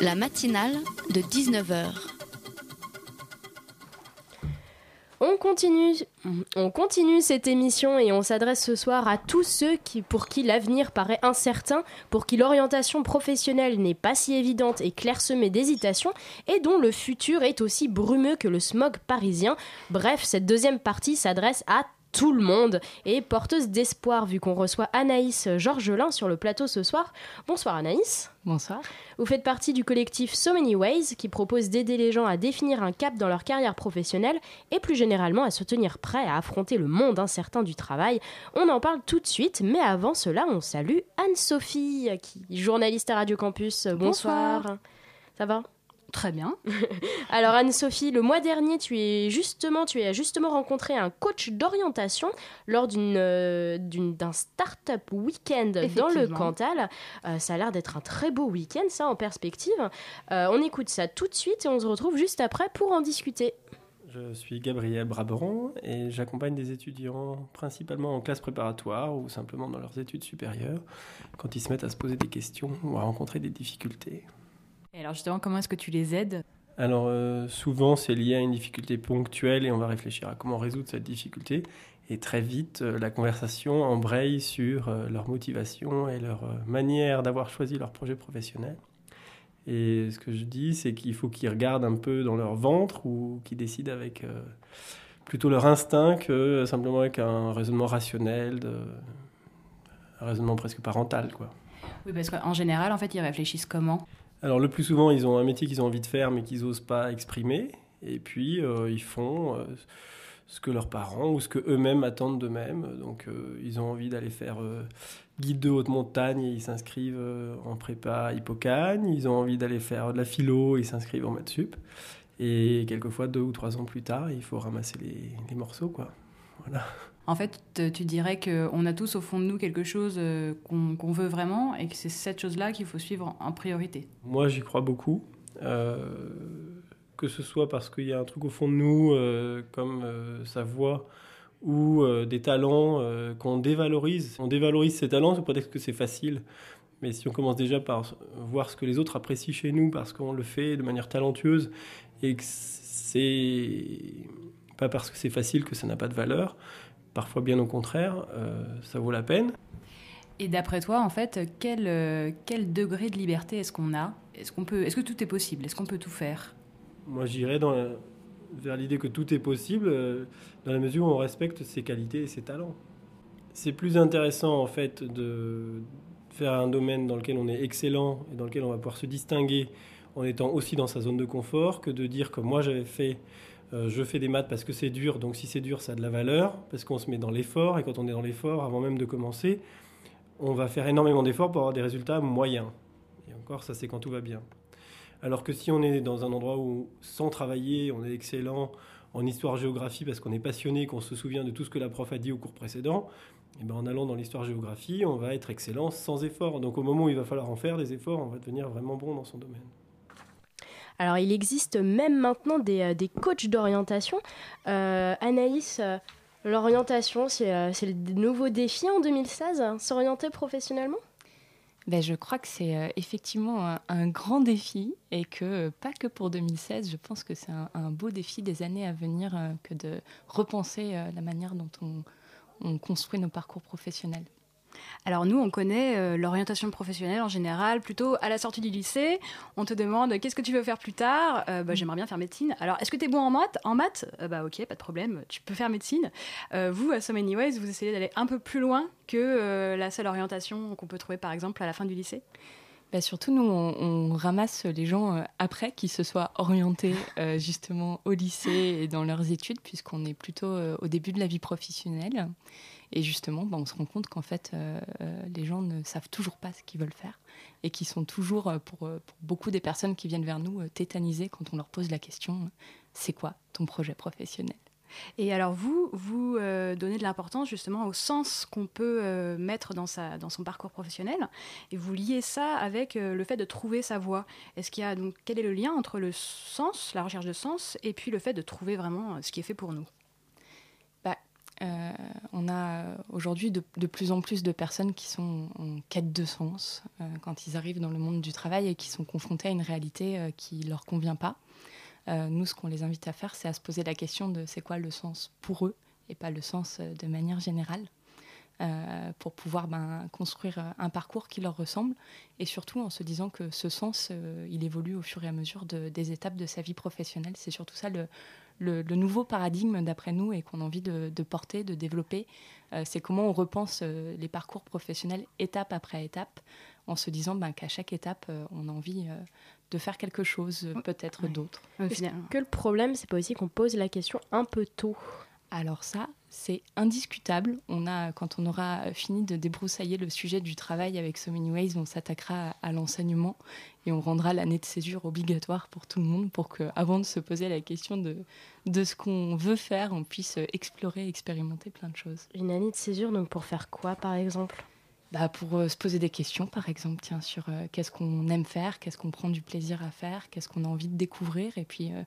La matinale de 19h On continue, on continue cette émission et on s'adresse ce soir à tous ceux qui, pour qui l'avenir paraît incertain, pour qui l'orientation professionnelle n'est pas si évidente et clairsemée d'hésitation, et dont le futur est aussi brumeux que le smog parisien. Bref, cette deuxième partie s'adresse à tout le monde et porteuse d'espoir vu qu'on reçoit Anaïs Georgelin sur le plateau ce soir. Bonsoir Anaïs. Bonsoir. Vous faites partie du collectif So Many Ways qui propose d'aider les gens à définir un cap dans leur carrière professionnelle et plus généralement à se tenir prêts à affronter le monde incertain du travail. On en parle tout de suite, mais avant cela, on salue Anne-Sophie, qui journaliste à Radio Campus. Bonsoir. Bonsoir. Ça va? Très bien. Alors Anne-Sophie, le mois dernier, tu, es justement, tu as justement rencontré un coach d'orientation lors d'une, euh, d'un start-up week-end dans le Cantal. Euh, ça a l'air d'être un très beau week-end, ça, en perspective. Euh, on écoute ça tout de suite et on se retrouve juste après pour en discuter. Je suis Gabriel Braberon et j'accompagne des étudiants principalement en classe préparatoire ou simplement dans leurs études supérieures quand ils se mettent à se poser des questions ou à rencontrer des difficultés. Et alors justement, comment est-ce que tu les aides? Alors euh, souvent, c'est lié à une difficulté ponctuelle et on va réfléchir à comment résoudre cette difficulté. Et très vite, euh, la conversation embraye sur euh, leur motivation et leur manière d'avoir choisi leur projet professionnel. Et ce que je dis, c'est qu'il faut qu'ils regardent un peu dans leur ventre ou qu'ils décident avec plutôt leur instinct que simplement avec un raisonnement rationnel, un raisonnement presque parental. Quoi. Oui, parce qu'en général, en fait, ils réfléchissent comment? Alors le plus souvent, ils ont un métier qu'ils ont envie de faire mais qu'ils n'osent pas exprimer. Et puis, euh, ils font euh, ce que leurs parents ou ce qu'eux-mêmes attendent d'eux-mêmes. Donc, euh, ils ont envie d'aller faire guide de haute montagne et ils s'inscrivent en prépa Hippocagne. Ils ont envie d'aller faire de la philo et ils s'inscrivent en maths sup. Et quelquefois, deux ou trois ans plus tard, il faut ramasser les, les morceaux, quoi. Voilà. En fait, tu dirais qu'on a tous au fond de nous quelque chose euh, qu'on veut vraiment et que c'est cette chose-là qu'il faut suivre en priorité. Moi, j'y crois beaucoup. Euh, que ce soit parce qu'il y a un truc au fond de nous, euh, comme sa voix, ou des talents qu'on dévalorise. On dévalorise ces talents sous prétexte que c'est facile. Mais si on commence déjà par voir ce que les autres apprécient chez nous parce qu'on le fait de manière talentueuse et que c'est pas parce que c'est facile que ça n'a pas de valeur, Parfois, bien au contraire, euh, ça vaut la peine. Et d'après toi, en fait, quel, euh, quel degré de liberté est-ce qu'on a? Est-ce qu'on peut, est-ce que tout est possible? Est-ce qu'on peut tout faire? Moi, j'irais dans vers l'idée que tout est possible euh, dans la mesure où on respecte ses qualités et ses talents. C'est plus intéressant, en fait, de faire un domaine dans lequel on est excellent et dans lequel on va pouvoir se distinguer en étant aussi dans sa zone de confort que de dire comme moi j'avais fait euh, je fais des maths parce que c'est dur, donc si c'est dur, ça a de la valeur, parce qu'on se met dans l'effort, et quand on est dans l'effort, avant même de commencer, on va faire énormément d'efforts pour avoir des résultats moyens. Et encore, ça c'est quand tout va bien. Alors que si on est dans un endroit où, sans travailler, on est excellent en histoire-géographie parce qu'on est passionné, qu'on se souvient de tout ce que la prof a dit au cours précédent, et eh ben en allant dans l'histoire-géographie, on va être excellent sans effort. Donc au moment où il va falloir en faire des efforts, on va devenir vraiment bon dans son domaine. Alors, il existe même maintenant des, euh, coachs d'orientation. Euh, Anaïs, euh, l'orientation, c'est le nouveau défi en 2016, hein, s'orienter professionnellement? Ben, je crois que c'est effectivement un, grand défi et que pas que pour 2016, je pense que c'est un, beau défi des années à venir que de repenser la manière dont on construit nos parcours professionnels. Alors nous, on connaît euh, l'orientation professionnelle en général, plutôt à la sortie du lycée. On te demande qu'est-ce que tu veux faire plus tard? Euh, bah, J'aimerais bien faire médecine. Alors, est-ce que tu es bon en maths? En maths? Euh, Bah ok, pas de problème, tu peux faire médecine. vous, à So Many Ways, vous essayez d'aller un peu plus loin que la seule orientation qu'on peut trouver par exemple à la fin du lycée? Bah surtout, nous, on, ramasse les gens après qui se soient orientés justement au lycée et dans leurs études, puisqu'on est plutôt au début de la vie professionnelle. Et justement, bah, on se rend compte qu'en fait, euh, euh, les gens ne savent toujours pas ce qu'ils veulent faire et qui sont toujours, euh, pour, beaucoup des personnes qui viennent vers nous, tétanisées quand on leur pose la question c'est quoi ton projet professionnel? Et alors vous, vous donnez de l'importance justement au sens qu'on peut mettre dans, sa, dans son parcours professionnel, et vous liez ça avec le fait de trouver sa voie. Est-ce qu'il y a donc quel est le lien entre le sens, la recherche de sens, et puis le fait de trouver vraiment ce qui est fait pour nous? Euh, on a aujourd'hui de, plus en plus de personnes qui sont en quête de sens euh, quand ils arrivent dans le monde du travail et qui sont confrontés à une réalité euh, qui ne leur convient pas. nous, ce qu'on les invite à faire, c'est à se poser la question de c'est quoi le sens pour eux et pas le sens de manière générale. Euh, pour pouvoir ben, construire euh, un parcours qui leur ressemble et surtout en se disant que ce sens, euh, il évolue au fur et à mesure des étapes de sa vie professionnelle. C'est surtout ça le, le, nouveau paradigme d'après nous et qu'on a envie de, porter, de développer. c'est comment on repense les parcours professionnels étape après étape en se disant ben, qu'à chaque étape, on a envie de faire quelque chose, peut-être d'autre. Est-ce que le problème, c'est pas aussi qu'on pose la question un peu tôt? Alors ça, c'est indiscutable. On a, quand on aura fini de débroussailler le sujet du travail avec So Many Ways, on s'attaquera à, l'enseignement et on rendra l'année de césure obligatoire pour tout le monde pour qu'avant de se poser la question de, de ce qu'on veut faire, on puisse explorer, expérimenter plein de choses. Une année de césure, donc pour faire quoi par exemple? Bah pour euh, se poser des questions, par exemple, tiens, sur euh, qu'est-ce qu'on aime faire, qu'est-ce qu'on prend du plaisir à faire, qu'est-ce qu'on a envie de découvrir, et puis euh,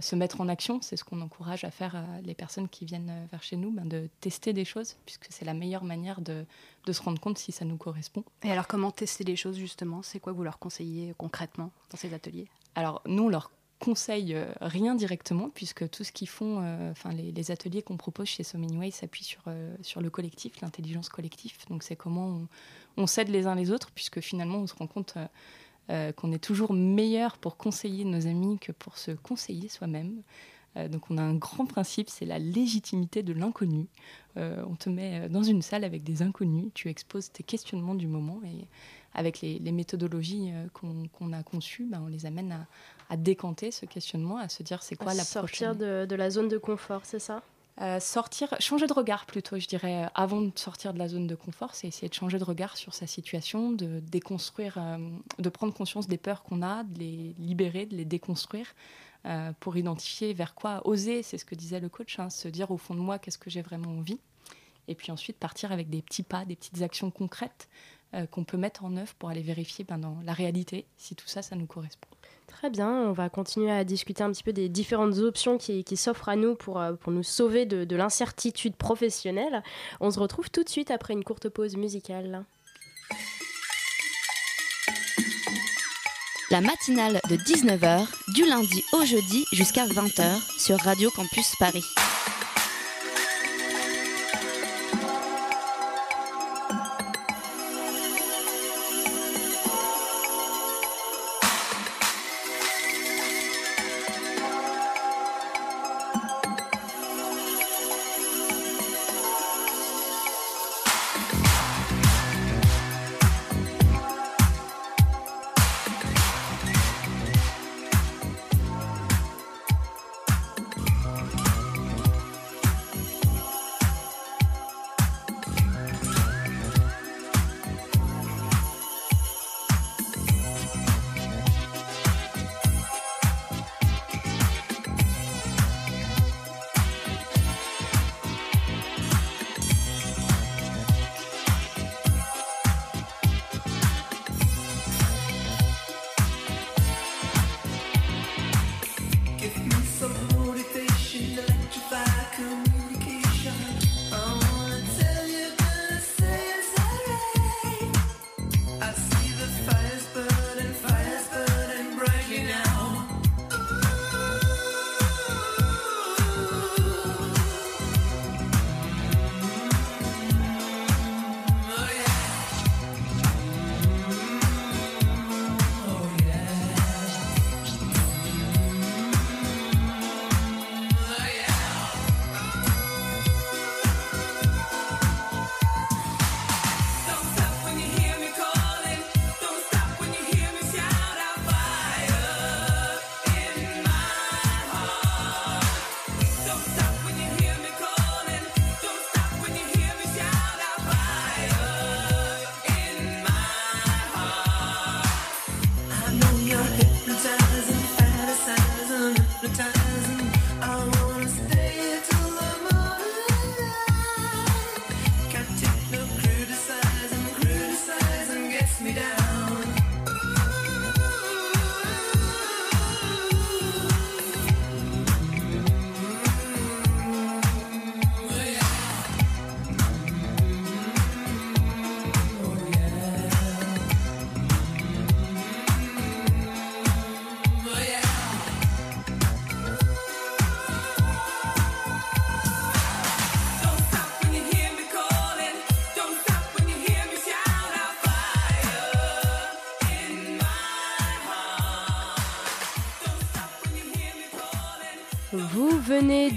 se mettre en action. C'est ce qu'on encourage à faire euh, les personnes qui viennent euh, vers chez nous, ben, de tester des choses, puisque c'est la meilleure manière de, de, se rendre compte si ça nous correspond. Et alors, comment tester les choses justement? C'est quoi vous leur conseillez concrètement dans ces ateliers? Alors, nous, on leur conseille rien directement, puisque tout ce qu'ils font, enfin les, ateliers qu'on propose chez So Many Ways s'appuient sur, sur le collectif, l'intelligence collective. Donc, c'est comment on, on s'aide les uns les autres, puisque finalement, on se rend compte euh, qu'on est toujours meilleur pour conseiller nos amis que pour se conseiller soi-même. Euh, donc on a un grand principe, c'est la légitimité de l'inconnu. Euh, on te met dans une salle avec des inconnus, tu exposes tes questionnements du moment et avec les, méthodologies qu'on a conçues, ben, on les amène à, décanter ce questionnement, à se dire c'est quoi la sortir de, de la zone de confort, c'est ça? Euh, sortir, changer de regard plutôt, je dirais, avant de sortir de la zone de confort, c'est essayer de changer de regard sur sa situation, de déconstruire, euh, de prendre conscience des peurs qu'on a, de les libérer, de les déconstruire, euh, pour identifier vers quoi oser, c'est ce que disait le coach, hein, se dire au fond de moi qu'est-ce que j'ai vraiment envie, et puis ensuite partir avec des petits pas, des petites actions concrètes qu'on peut mettre en œuvre pour aller vérifier ben, dans la réalité si tout ça, ça nous correspond. Très bien, on va continuer à discuter un petit peu des différentes options qui, s'offrent à nous pour, euh, pour nous sauver de, de l'incertitude professionnelle. On se retrouve tout de suite après une courte pause musicale. La matinale de 19h, du lundi au jeudi jusqu'à 20h sur Radio Campus Paris.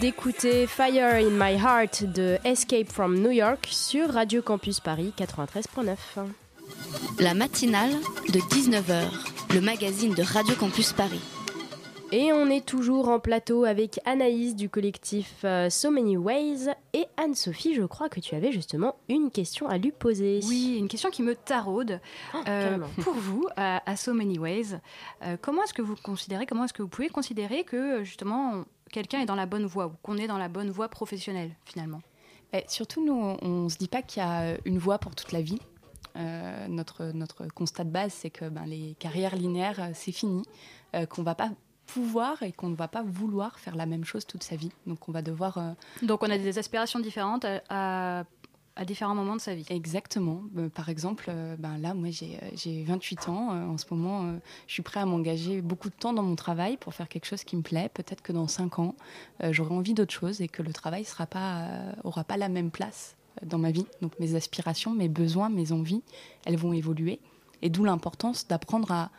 D'écouter Fire in My Heart de Escape from New York sur Radio Campus Paris 93.9. La matinale de 19h, le magazine de Radio Campus Paris. Et on est toujours en plateau avec Anaïs du collectif euh, So Many Ways et Anne-Sophie, je crois que tu avais justement une question à lui poser. Oui, une question qui me taraude. Oh, Euh, pour vous, à, à So Many Ways, euh, comment est-ce que vous considérez, comment est-ce que vous pouvez considérer que justement quelqu'un est dans la bonne voie ou qu'on est dans la bonne voie professionnelle finalement Et surtout, nous, on ne se dit pas qu'il y a une voie pour toute la vie. Euh, notre, notre constat de base, c'est que ben, les carrières linéaires, euh, c'est fini, euh, qu'on va pas pouvoir et qu'on ne va pas vouloir faire la même chose toute sa vie. Donc on va devoir... euh, Donc on a des aspirations différentes à, à- à différents moments de sa vie. Exactement. Euh, par exemple, euh, ben là, moi, j'ai euh, j'ai 28 ans. Euh, en ce moment, euh, je suis prêt à m'engager beaucoup de temps dans mon travail pour faire quelque chose qui me plaît. Peut-être que dans 5 ans, euh, j'aurai envie d'autre chose et que le travail sera pas, euh, aura pas la même place euh, dans ma vie. Donc mes aspirations, mes besoins, mes envies, elles vont évoluer. Et d'où l'importance d'apprendre à,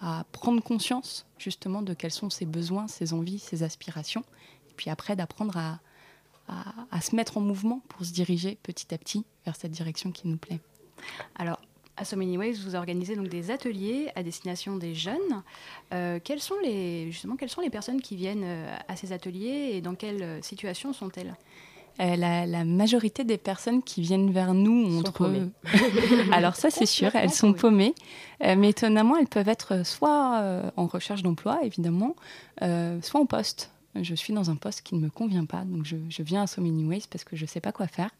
à prendre conscience justement de quels sont ses besoins, ses envies, ses aspirations. Et puis après, d'apprendre à, à, à se mettre en mouvement pour se diriger petit à petit vers cette direction qui nous plaît. Alors, à So Many Ways, vous organisez donc des ateliers à destination des jeunes. Euh, quelles sont les, justement, quelles sont les personnes qui viennent euh, à ces ateliers et dans quelles euh, situations sont-elles? Euh, la, la majorité des personnes qui viennent vers nous ont entre paumées. Alors ça c'est sûr, elles sont paumées, Euh, mais étonnamment elles peuvent être soit euh, en recherche d'emploi évidemment, soit en poste. Je suis dans un poste qui ne me convient pas, donc je, viens à So Many Ways parce que je ne sais pas quoi faire.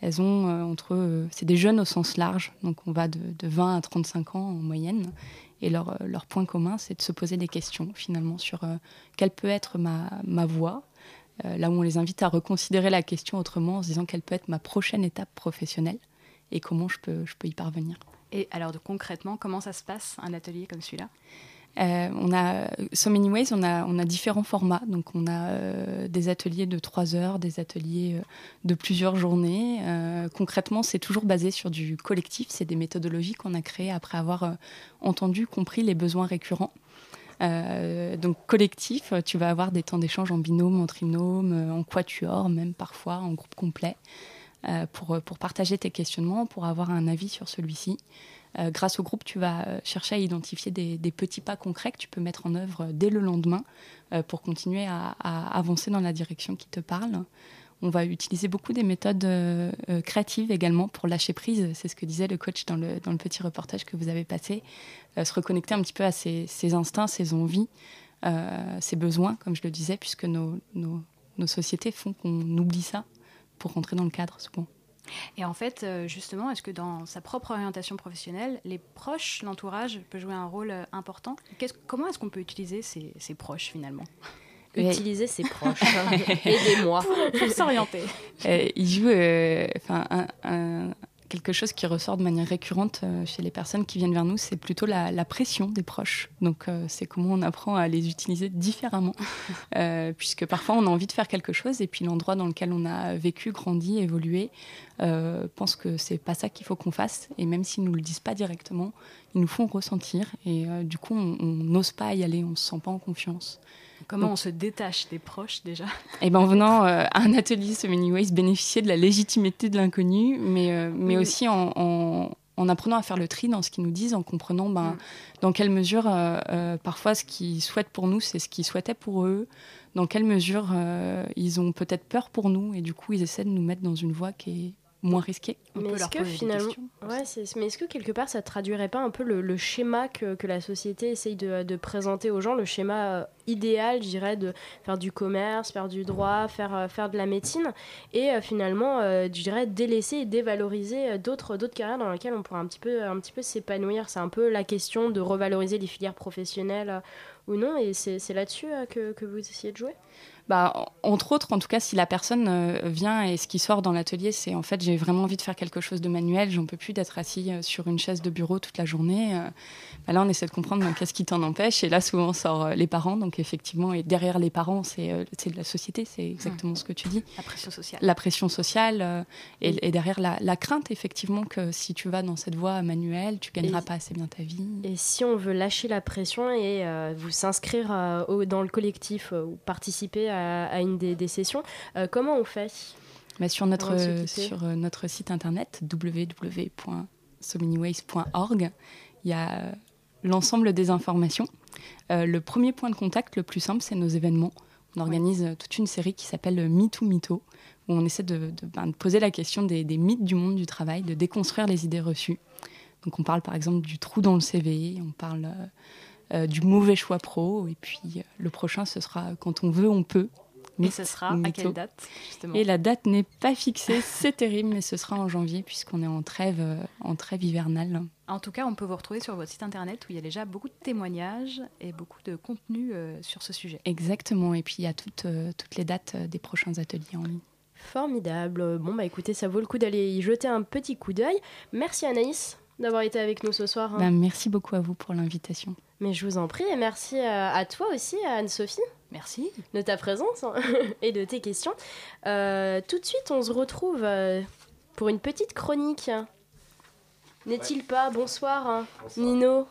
Elles ont euh, entre, euh, c'est des jeunes au sens large, donc on va de, de 20 à 35 ans en moyenne. Et leur, euh, leur point commun, c'est de se poser des questions finalement sur quelle peut être ma, voie, là où on les invite à reconsidérer la question autrement en se disant quelle peut être ma prochaine étape professionnelle et comment je peux, je peux y parvenir. Et alors, concrètement, comment ça se passe, un atelier comme celui-là? Euh, on a So Many Ways, on a, différents formats. Donc, on a euh, des ateliers de trois heures, des ateliers euh, de plusieurs journées. Concrètement, c'est toujours basé sur du collectif. C'est des méthodologies qu'on a créées après avoir entendu, compris les besoins récurrents. Donc collectif, tu vas avoir des temps d'échange en binôme, en trinôme, en quatuor, même parfois en groupe complet, pour partager tes questionnements, pour avoir un avis sur celui-ci. Euh, grâce au groupe, tu vas euh, chercher à identifier des, petits pas concrets que tu peux mettre en œuvre dès le lendemain euh, pour continuer à, avancer dans la direction qui te parle. On va utiliser beaucoup des méthodes euh, euh, créatives également pour lâcher prise. C'est ce que disait le coach dans le, petit reportage que vous avez passé. Euh, se reconnecter un petit peu à ses, instincts, ses envies, euh, ses besoins, comme je le disais, puisque nos, nos, nos sociétés font qu'on oublie ça pour rentrer dans le cadre souvent. Et en fait, euh, justement, est-ce que dans sa propre orientation professionnelle, les proches, l'entourage peut jouer un rôle euh, important? Comment est-ce qu'on peut utiliser ces, ces proches finalement? Utiliser ses proches. Aidez-moi. Pour, pour s'orienter. Euh, il joue euh, un- quelque chose qui ressort de manière récurrente euh, chez les personnes qui viennent vers nous, c'est plutôt la, la pression des proches. Donc euh, c'est comment on apprend à les utiliser différemment, Euh, puisque parfois on a envie de faire quelque chose et puis l'endroit dans lequel on a vécu, grandi, évolué, euh, pense que c'est pas ça qu'il faut qu'on fasse. Et même s'ils nous le disent pas directement, ils nous font ressentir et du coup on on n'ose pas y aller, on se sent pas en confiance. Comment Donc, on se détache des proches déjà et ben en venant euh, à un atelier So Many Ways, bénéficier de la légitimité de l'inconnu, mais, euh, mais Oui. aussi en, en, en apprenant à faire le tri dans ce qu'ils nous disent, en comprenant ben, Mm. dans quelle mesure euh, parfois ce qu'ils souhaitent pour nous, c'est ce qu'ils souhaitaient pour eux, dans quelle mesure ils ont peut-être peur pour nous, et du coup ils essaient de nous mettre dans une voie qui est moins risquée. On mais est-ce que finalement, ouais, mais est-ce que quelque part ça traduirait pas un peu le, le schéma que, que la société essaye de, de présenter aux gens, le schéma euh, idéal, je dirais, de faire du commerce, faire du droit, faire, euh, faire de la médecine, et euh, finalement, euh, je dirais, délaisser et dévaloriser d'autres d'autres carrières dans lesquelles on pourrait un petit peu, un petit peu s'épanouir? C'est un peu la question de revaloriser les filières professionnelles euh, ou non, et c'est c'est là-dessus euh, que, que vous essayez de jouer? Bah, en- entre autres, en tout cas, si la personne euh, vient et ce qui sort dans l'atelier, c'est en fait, j'ai vraiment envie de faire quelque chose de manuel, j'en peux plus d'être assis euh, sur une chaise de bureau toute la journée. euh, bah là, on essaie de comprendre ben, qu'est-ce qui t'en empêche. Et là, souvent, sort les parents. Donc, effectivement, et derrière les parents, c'est de la société, c'est exactement ce que tu dis. La pression sociale. La pression sociale euh, et, et derrière la, la crainte, effectivement, que si tu vas dans cette voie manuelle, tu gagneras Et- pas assez bien ta vie. Et si on veut lâcher la pression et vous s'inscrire dans le collectif ou participer à, une des, sessions. comment on fait bah, sur, notre, sur notre site internet www.somanyways.org, il y a l'ensemble des informations. le premier point de contact, le plus simple, c'est nos événements. On organise toute une série qui s'appelle MeToo Mytho, où on essaie de, ben, poser la question des, mythes du monde du travail, de déconstruire les idées reçues. Donc on parle par exemple du trou dans le CV, on parle euh, euh, du mauvais choix pro, et puis euh, le prochain ce sera quand on veut, on peut. Mais ce sera à quelle date justement? Et la date n'est pas fixée, c'est terrible, mais ce sera en janvier puisqu'on est en trêve, en trêve hivernale. En tout cas, on peut vous retrouver sur votre site internet où il y a déjà beaucoup de témoignages et beaucoup de contenu sur ce sujet. Exactement, et puis il y a toutes, toutes les dates des prochains ateliers en ligne. Formidable. Bon, bah écoutez, ça vaut le coup d'aller y jeter un petit coup d'œil. Merci Anaïs d'avoir été avec nous ce soir. Hein. Bah, merci beaucoup à vous pour l'invitation. Mais je vous en prie et merci à, toi aussi, Anne-Sophie. Merci. De ta présence hein, et de tes questions. Euh, tout de suite, on se retrouve euh, pour une petite chronique. N'est-il pas? Bonsoir, hein, Nino.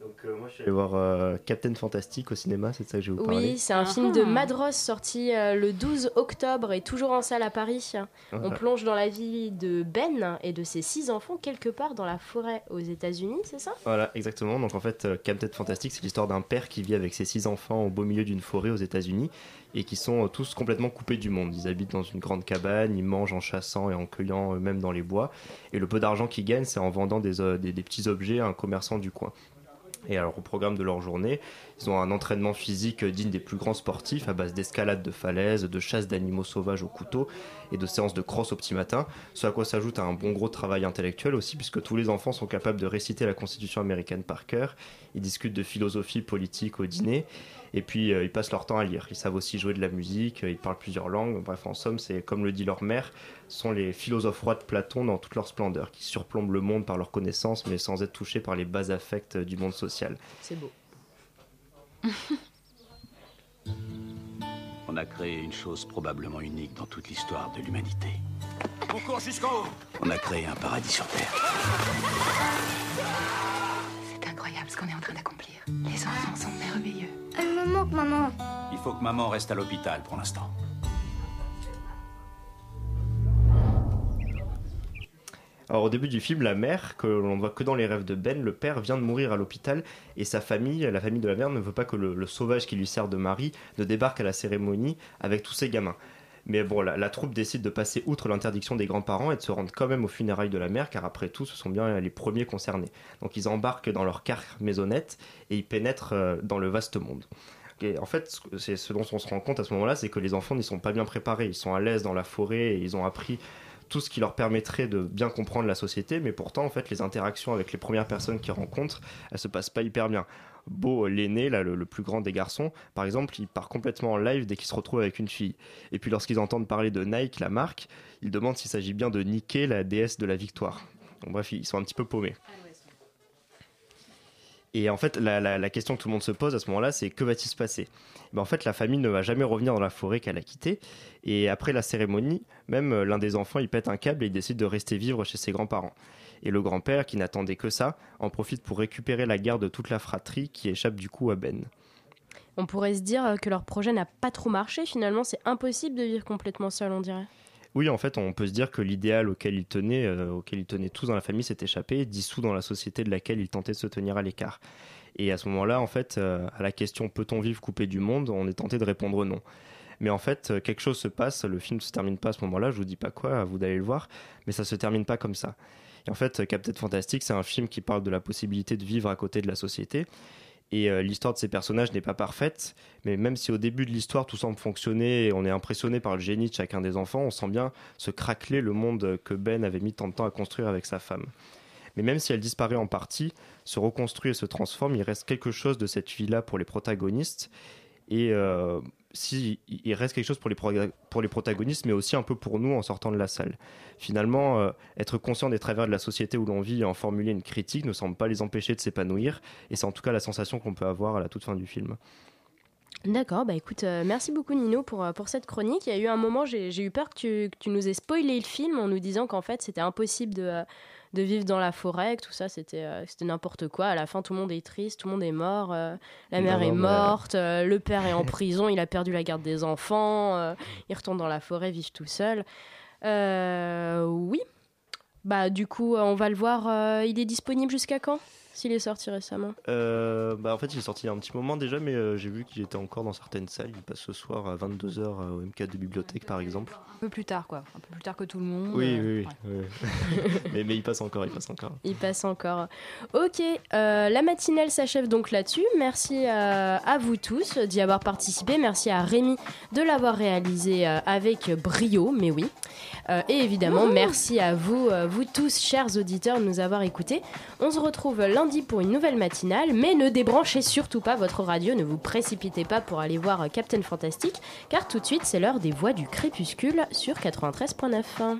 Donc euh, moi je suis allé voir euh, Captain Fantastic au cinéma, c'est ça que je vais vous parler. Oui, c'est un film de ah. Madros sorti euh, le 12 octobre et toujours en salle à Paris. On plonge dans la vie de Ben et de ses six enfants quelque part dans la forêt aux États-Unis, c'est ça? Voilà, exactement. Donc en fait, Captain Fantastic, c'est l'histoire d'un père qui vit avec ses six enfants au beau milieu d'une forêt aux États-Unis et qui sont tous complètement coupés du monde. Ils habitent dans une grande cabane, ils mangent en chassant et en cueillant eux-mêmes dans les bois. Et le peu d'argent qu'ils gagnent, c'est en vendant des, des petits objets à un commerçant du coin. Et alors au programme de leur journée, ils ont un entraînement physique digne des plus grands sportifs à base d'escalade de falaises, de chasse d'animaux sauvages au couteau et de séances de cross au petit matin, ce à quoi s'ajoute un bon gros travail intellectuel aussi puisque tous les enfants sont capables de réciter la Constitution américaine par cœur, ils discutent de philosophie politique au dîner et puis euh, ils passent leur temps à lire. Ils savent aussi jouer de la musique, euh, ils parlent plusieurs langues. Bref, en somme, c'est comme le dit leur mère, sont les philosophes rois de Platon dans toute leur splendeur, qui surplombent le monde par leur connaissance, mais sans être touchés par les bas affects du monde social. C'est beau. On a créé une chose probablement unique dans toute l'histoire de l'humanité. On court jusqu'en haut On a créé un paradis sur Terre. C'est incroyable ce qu'on est en train d'accomplir. Les enfants sont merveilleux. Elle me manque, maman. Il faut que maman reste à l'hôpital pour l'instant. Alors au début du film, la mère, que l'on voit que dans les rêves de Ben, le père vient de mourir à l'hôpital et sa famille, la famille de la mère, ne veut pas que le, sauvage qui lui sert de mari ne débarque à la cérémonie avec tous ses gamins. Mais bon, la, troupe décide de passer outre l'interdiction des grands-parents et de se rendre quand même aux funérailles de la mère, car après tout, ce sont bien les premiers concernés. Donc ils embarquent dans leur car maisonnette et ils pénètrent euh, dans le vaste monde. Et en fait, c'est ce dont on se rend compte à ce moment-là, c'est que les enfants n'y sont pas bien préparés. Ils sont à l'aise dans la forêt et ils ont appris tout ce qui leur permettrait de bien comprendre la société, mais pourtant, en fait, les interactions avec les premières personnes qu'ils rencontrent, elles se passent pas hyper bien. Beau, l'aîné, là, le, plus grand des garçons, par exemple, il part complètement en live dès qu'il se retrouve avec une fille. Et puis, lorsqu'ils entendent parler de Nike, la marque, ils demandent s'il s'agit bien de Nike, la déesse de la victoire. Donc, bref, ils sont un petit peu paumés. Et en fait, la, question que tout le monde se pose à ce moment-là, c'est que va-t-il se passer? Ben, En fait, la famille ne va jamais revenir dans la forêt qu'elle a quittée. Et après la cérémonie, même euh, l'un des enfants, il pète un câble et il décide de rester vivre chez ses grands-parents. Et le grand-père, qui n'attendait que ça, en profite pour récupérer la garde de toute la fratrie qui échappe du coup à Ben. On pourrait se dire que leur projet n'a pas trop marché, finalement c'est impossible de vivre complètement seul, on dirait. Oui, en fait, on peut se dire que l'idéal auquel ils tenaient, euh, auquel ils tenaient tous dans la famille, s'est échappé, dissous dans la société de laquelle ils tentaient de se tenir à l'écart. Et à ce moment-là, en fait, euh, à la question peut-on vivre coupé du monde, on est tenté de répondre non. Mais en fait, euh, quelque chose se passe, le film ne se termine pas à ce moment-là, je vous dis pas quoi, à vous d'aller le voir, mais ça se termine pas comme ça. Et en fait, Captain Fantastic, c'est un film qui parle de la possibilité de vivre à côté de la société. Et euh, l'histoire de ces personnages n'est pas parfaite, mais même si au début de l'histoire tout semble fonctionner et on est impressionné par le génie de chacun des enfants, on sent bien se craqueler le monde que Ben avait mis tant de temps à construire avec sa femme. Mais même si elle disparaît en partie, se reconstruit et se transforme, il reste quelque chose de cette vie-là pour les protagonistes. Et euh, si il reste quelque chose pour les, pour les protagonistes, mais aussi un peu pour nous en sortant de la salle. Finalement, euh, être conscient des travers de la société où l'on vit et en formuler une critique ne semble pas les empêcher de s'épanouir, et c'est en tout cas la sensation qu'on peut avoir à la toute fin du film. D'accord, bah écoute, euh, merci beaucoup Nino pour, euh, pour cette chronique. Il y a eu un moment, j'ai eu peur que tu, que tu, nous aies spoilé le film en nous disant qu'en fait c'était impossible de, de vivre dans la forêt, que tout ça c'était c'était n'importe quoi. À la fin, tout le monde est triste, tout le monde est mort, la mère est morte, le père est en prison, il a perdu la garde des enfants, il retourne dans la forêt vivre tout seul. oui. Bah du coup, on va le voir. il est disponible jusqu'à quand? S'il est sorti récemment euh, bah En fait, il est sorti il y a un petit moment déjà, mais euh, j'ai vu qu'il était encore dans certaines salles. Il passe ce soir à 22h euh, au MK de bibliothèque, par exemple. Un peu plus tard, quoi. Un peu plus tard que tout le monde. Oui, oui, oui. mais, mais, il passe encore, il passe encore. Il passe encore. Ok, la matinale s'achève donc là-dessus. Merci à vous tous d'y avoir participé. Merci à Rémi de l'avoir réalisé avec brio, mais oui. et évidemment, merci à vous, vous tous, chers auditeurs, de nous avoir écoutés. On se retrouve lundi pour une nouvelle matinale, mais ne débranchez surtout pas votre radio, ne vous précipitez pas pour aller voir Captain Fantastic, car tout de suite c'est l'heure des voix du crépuscule sur 93.9.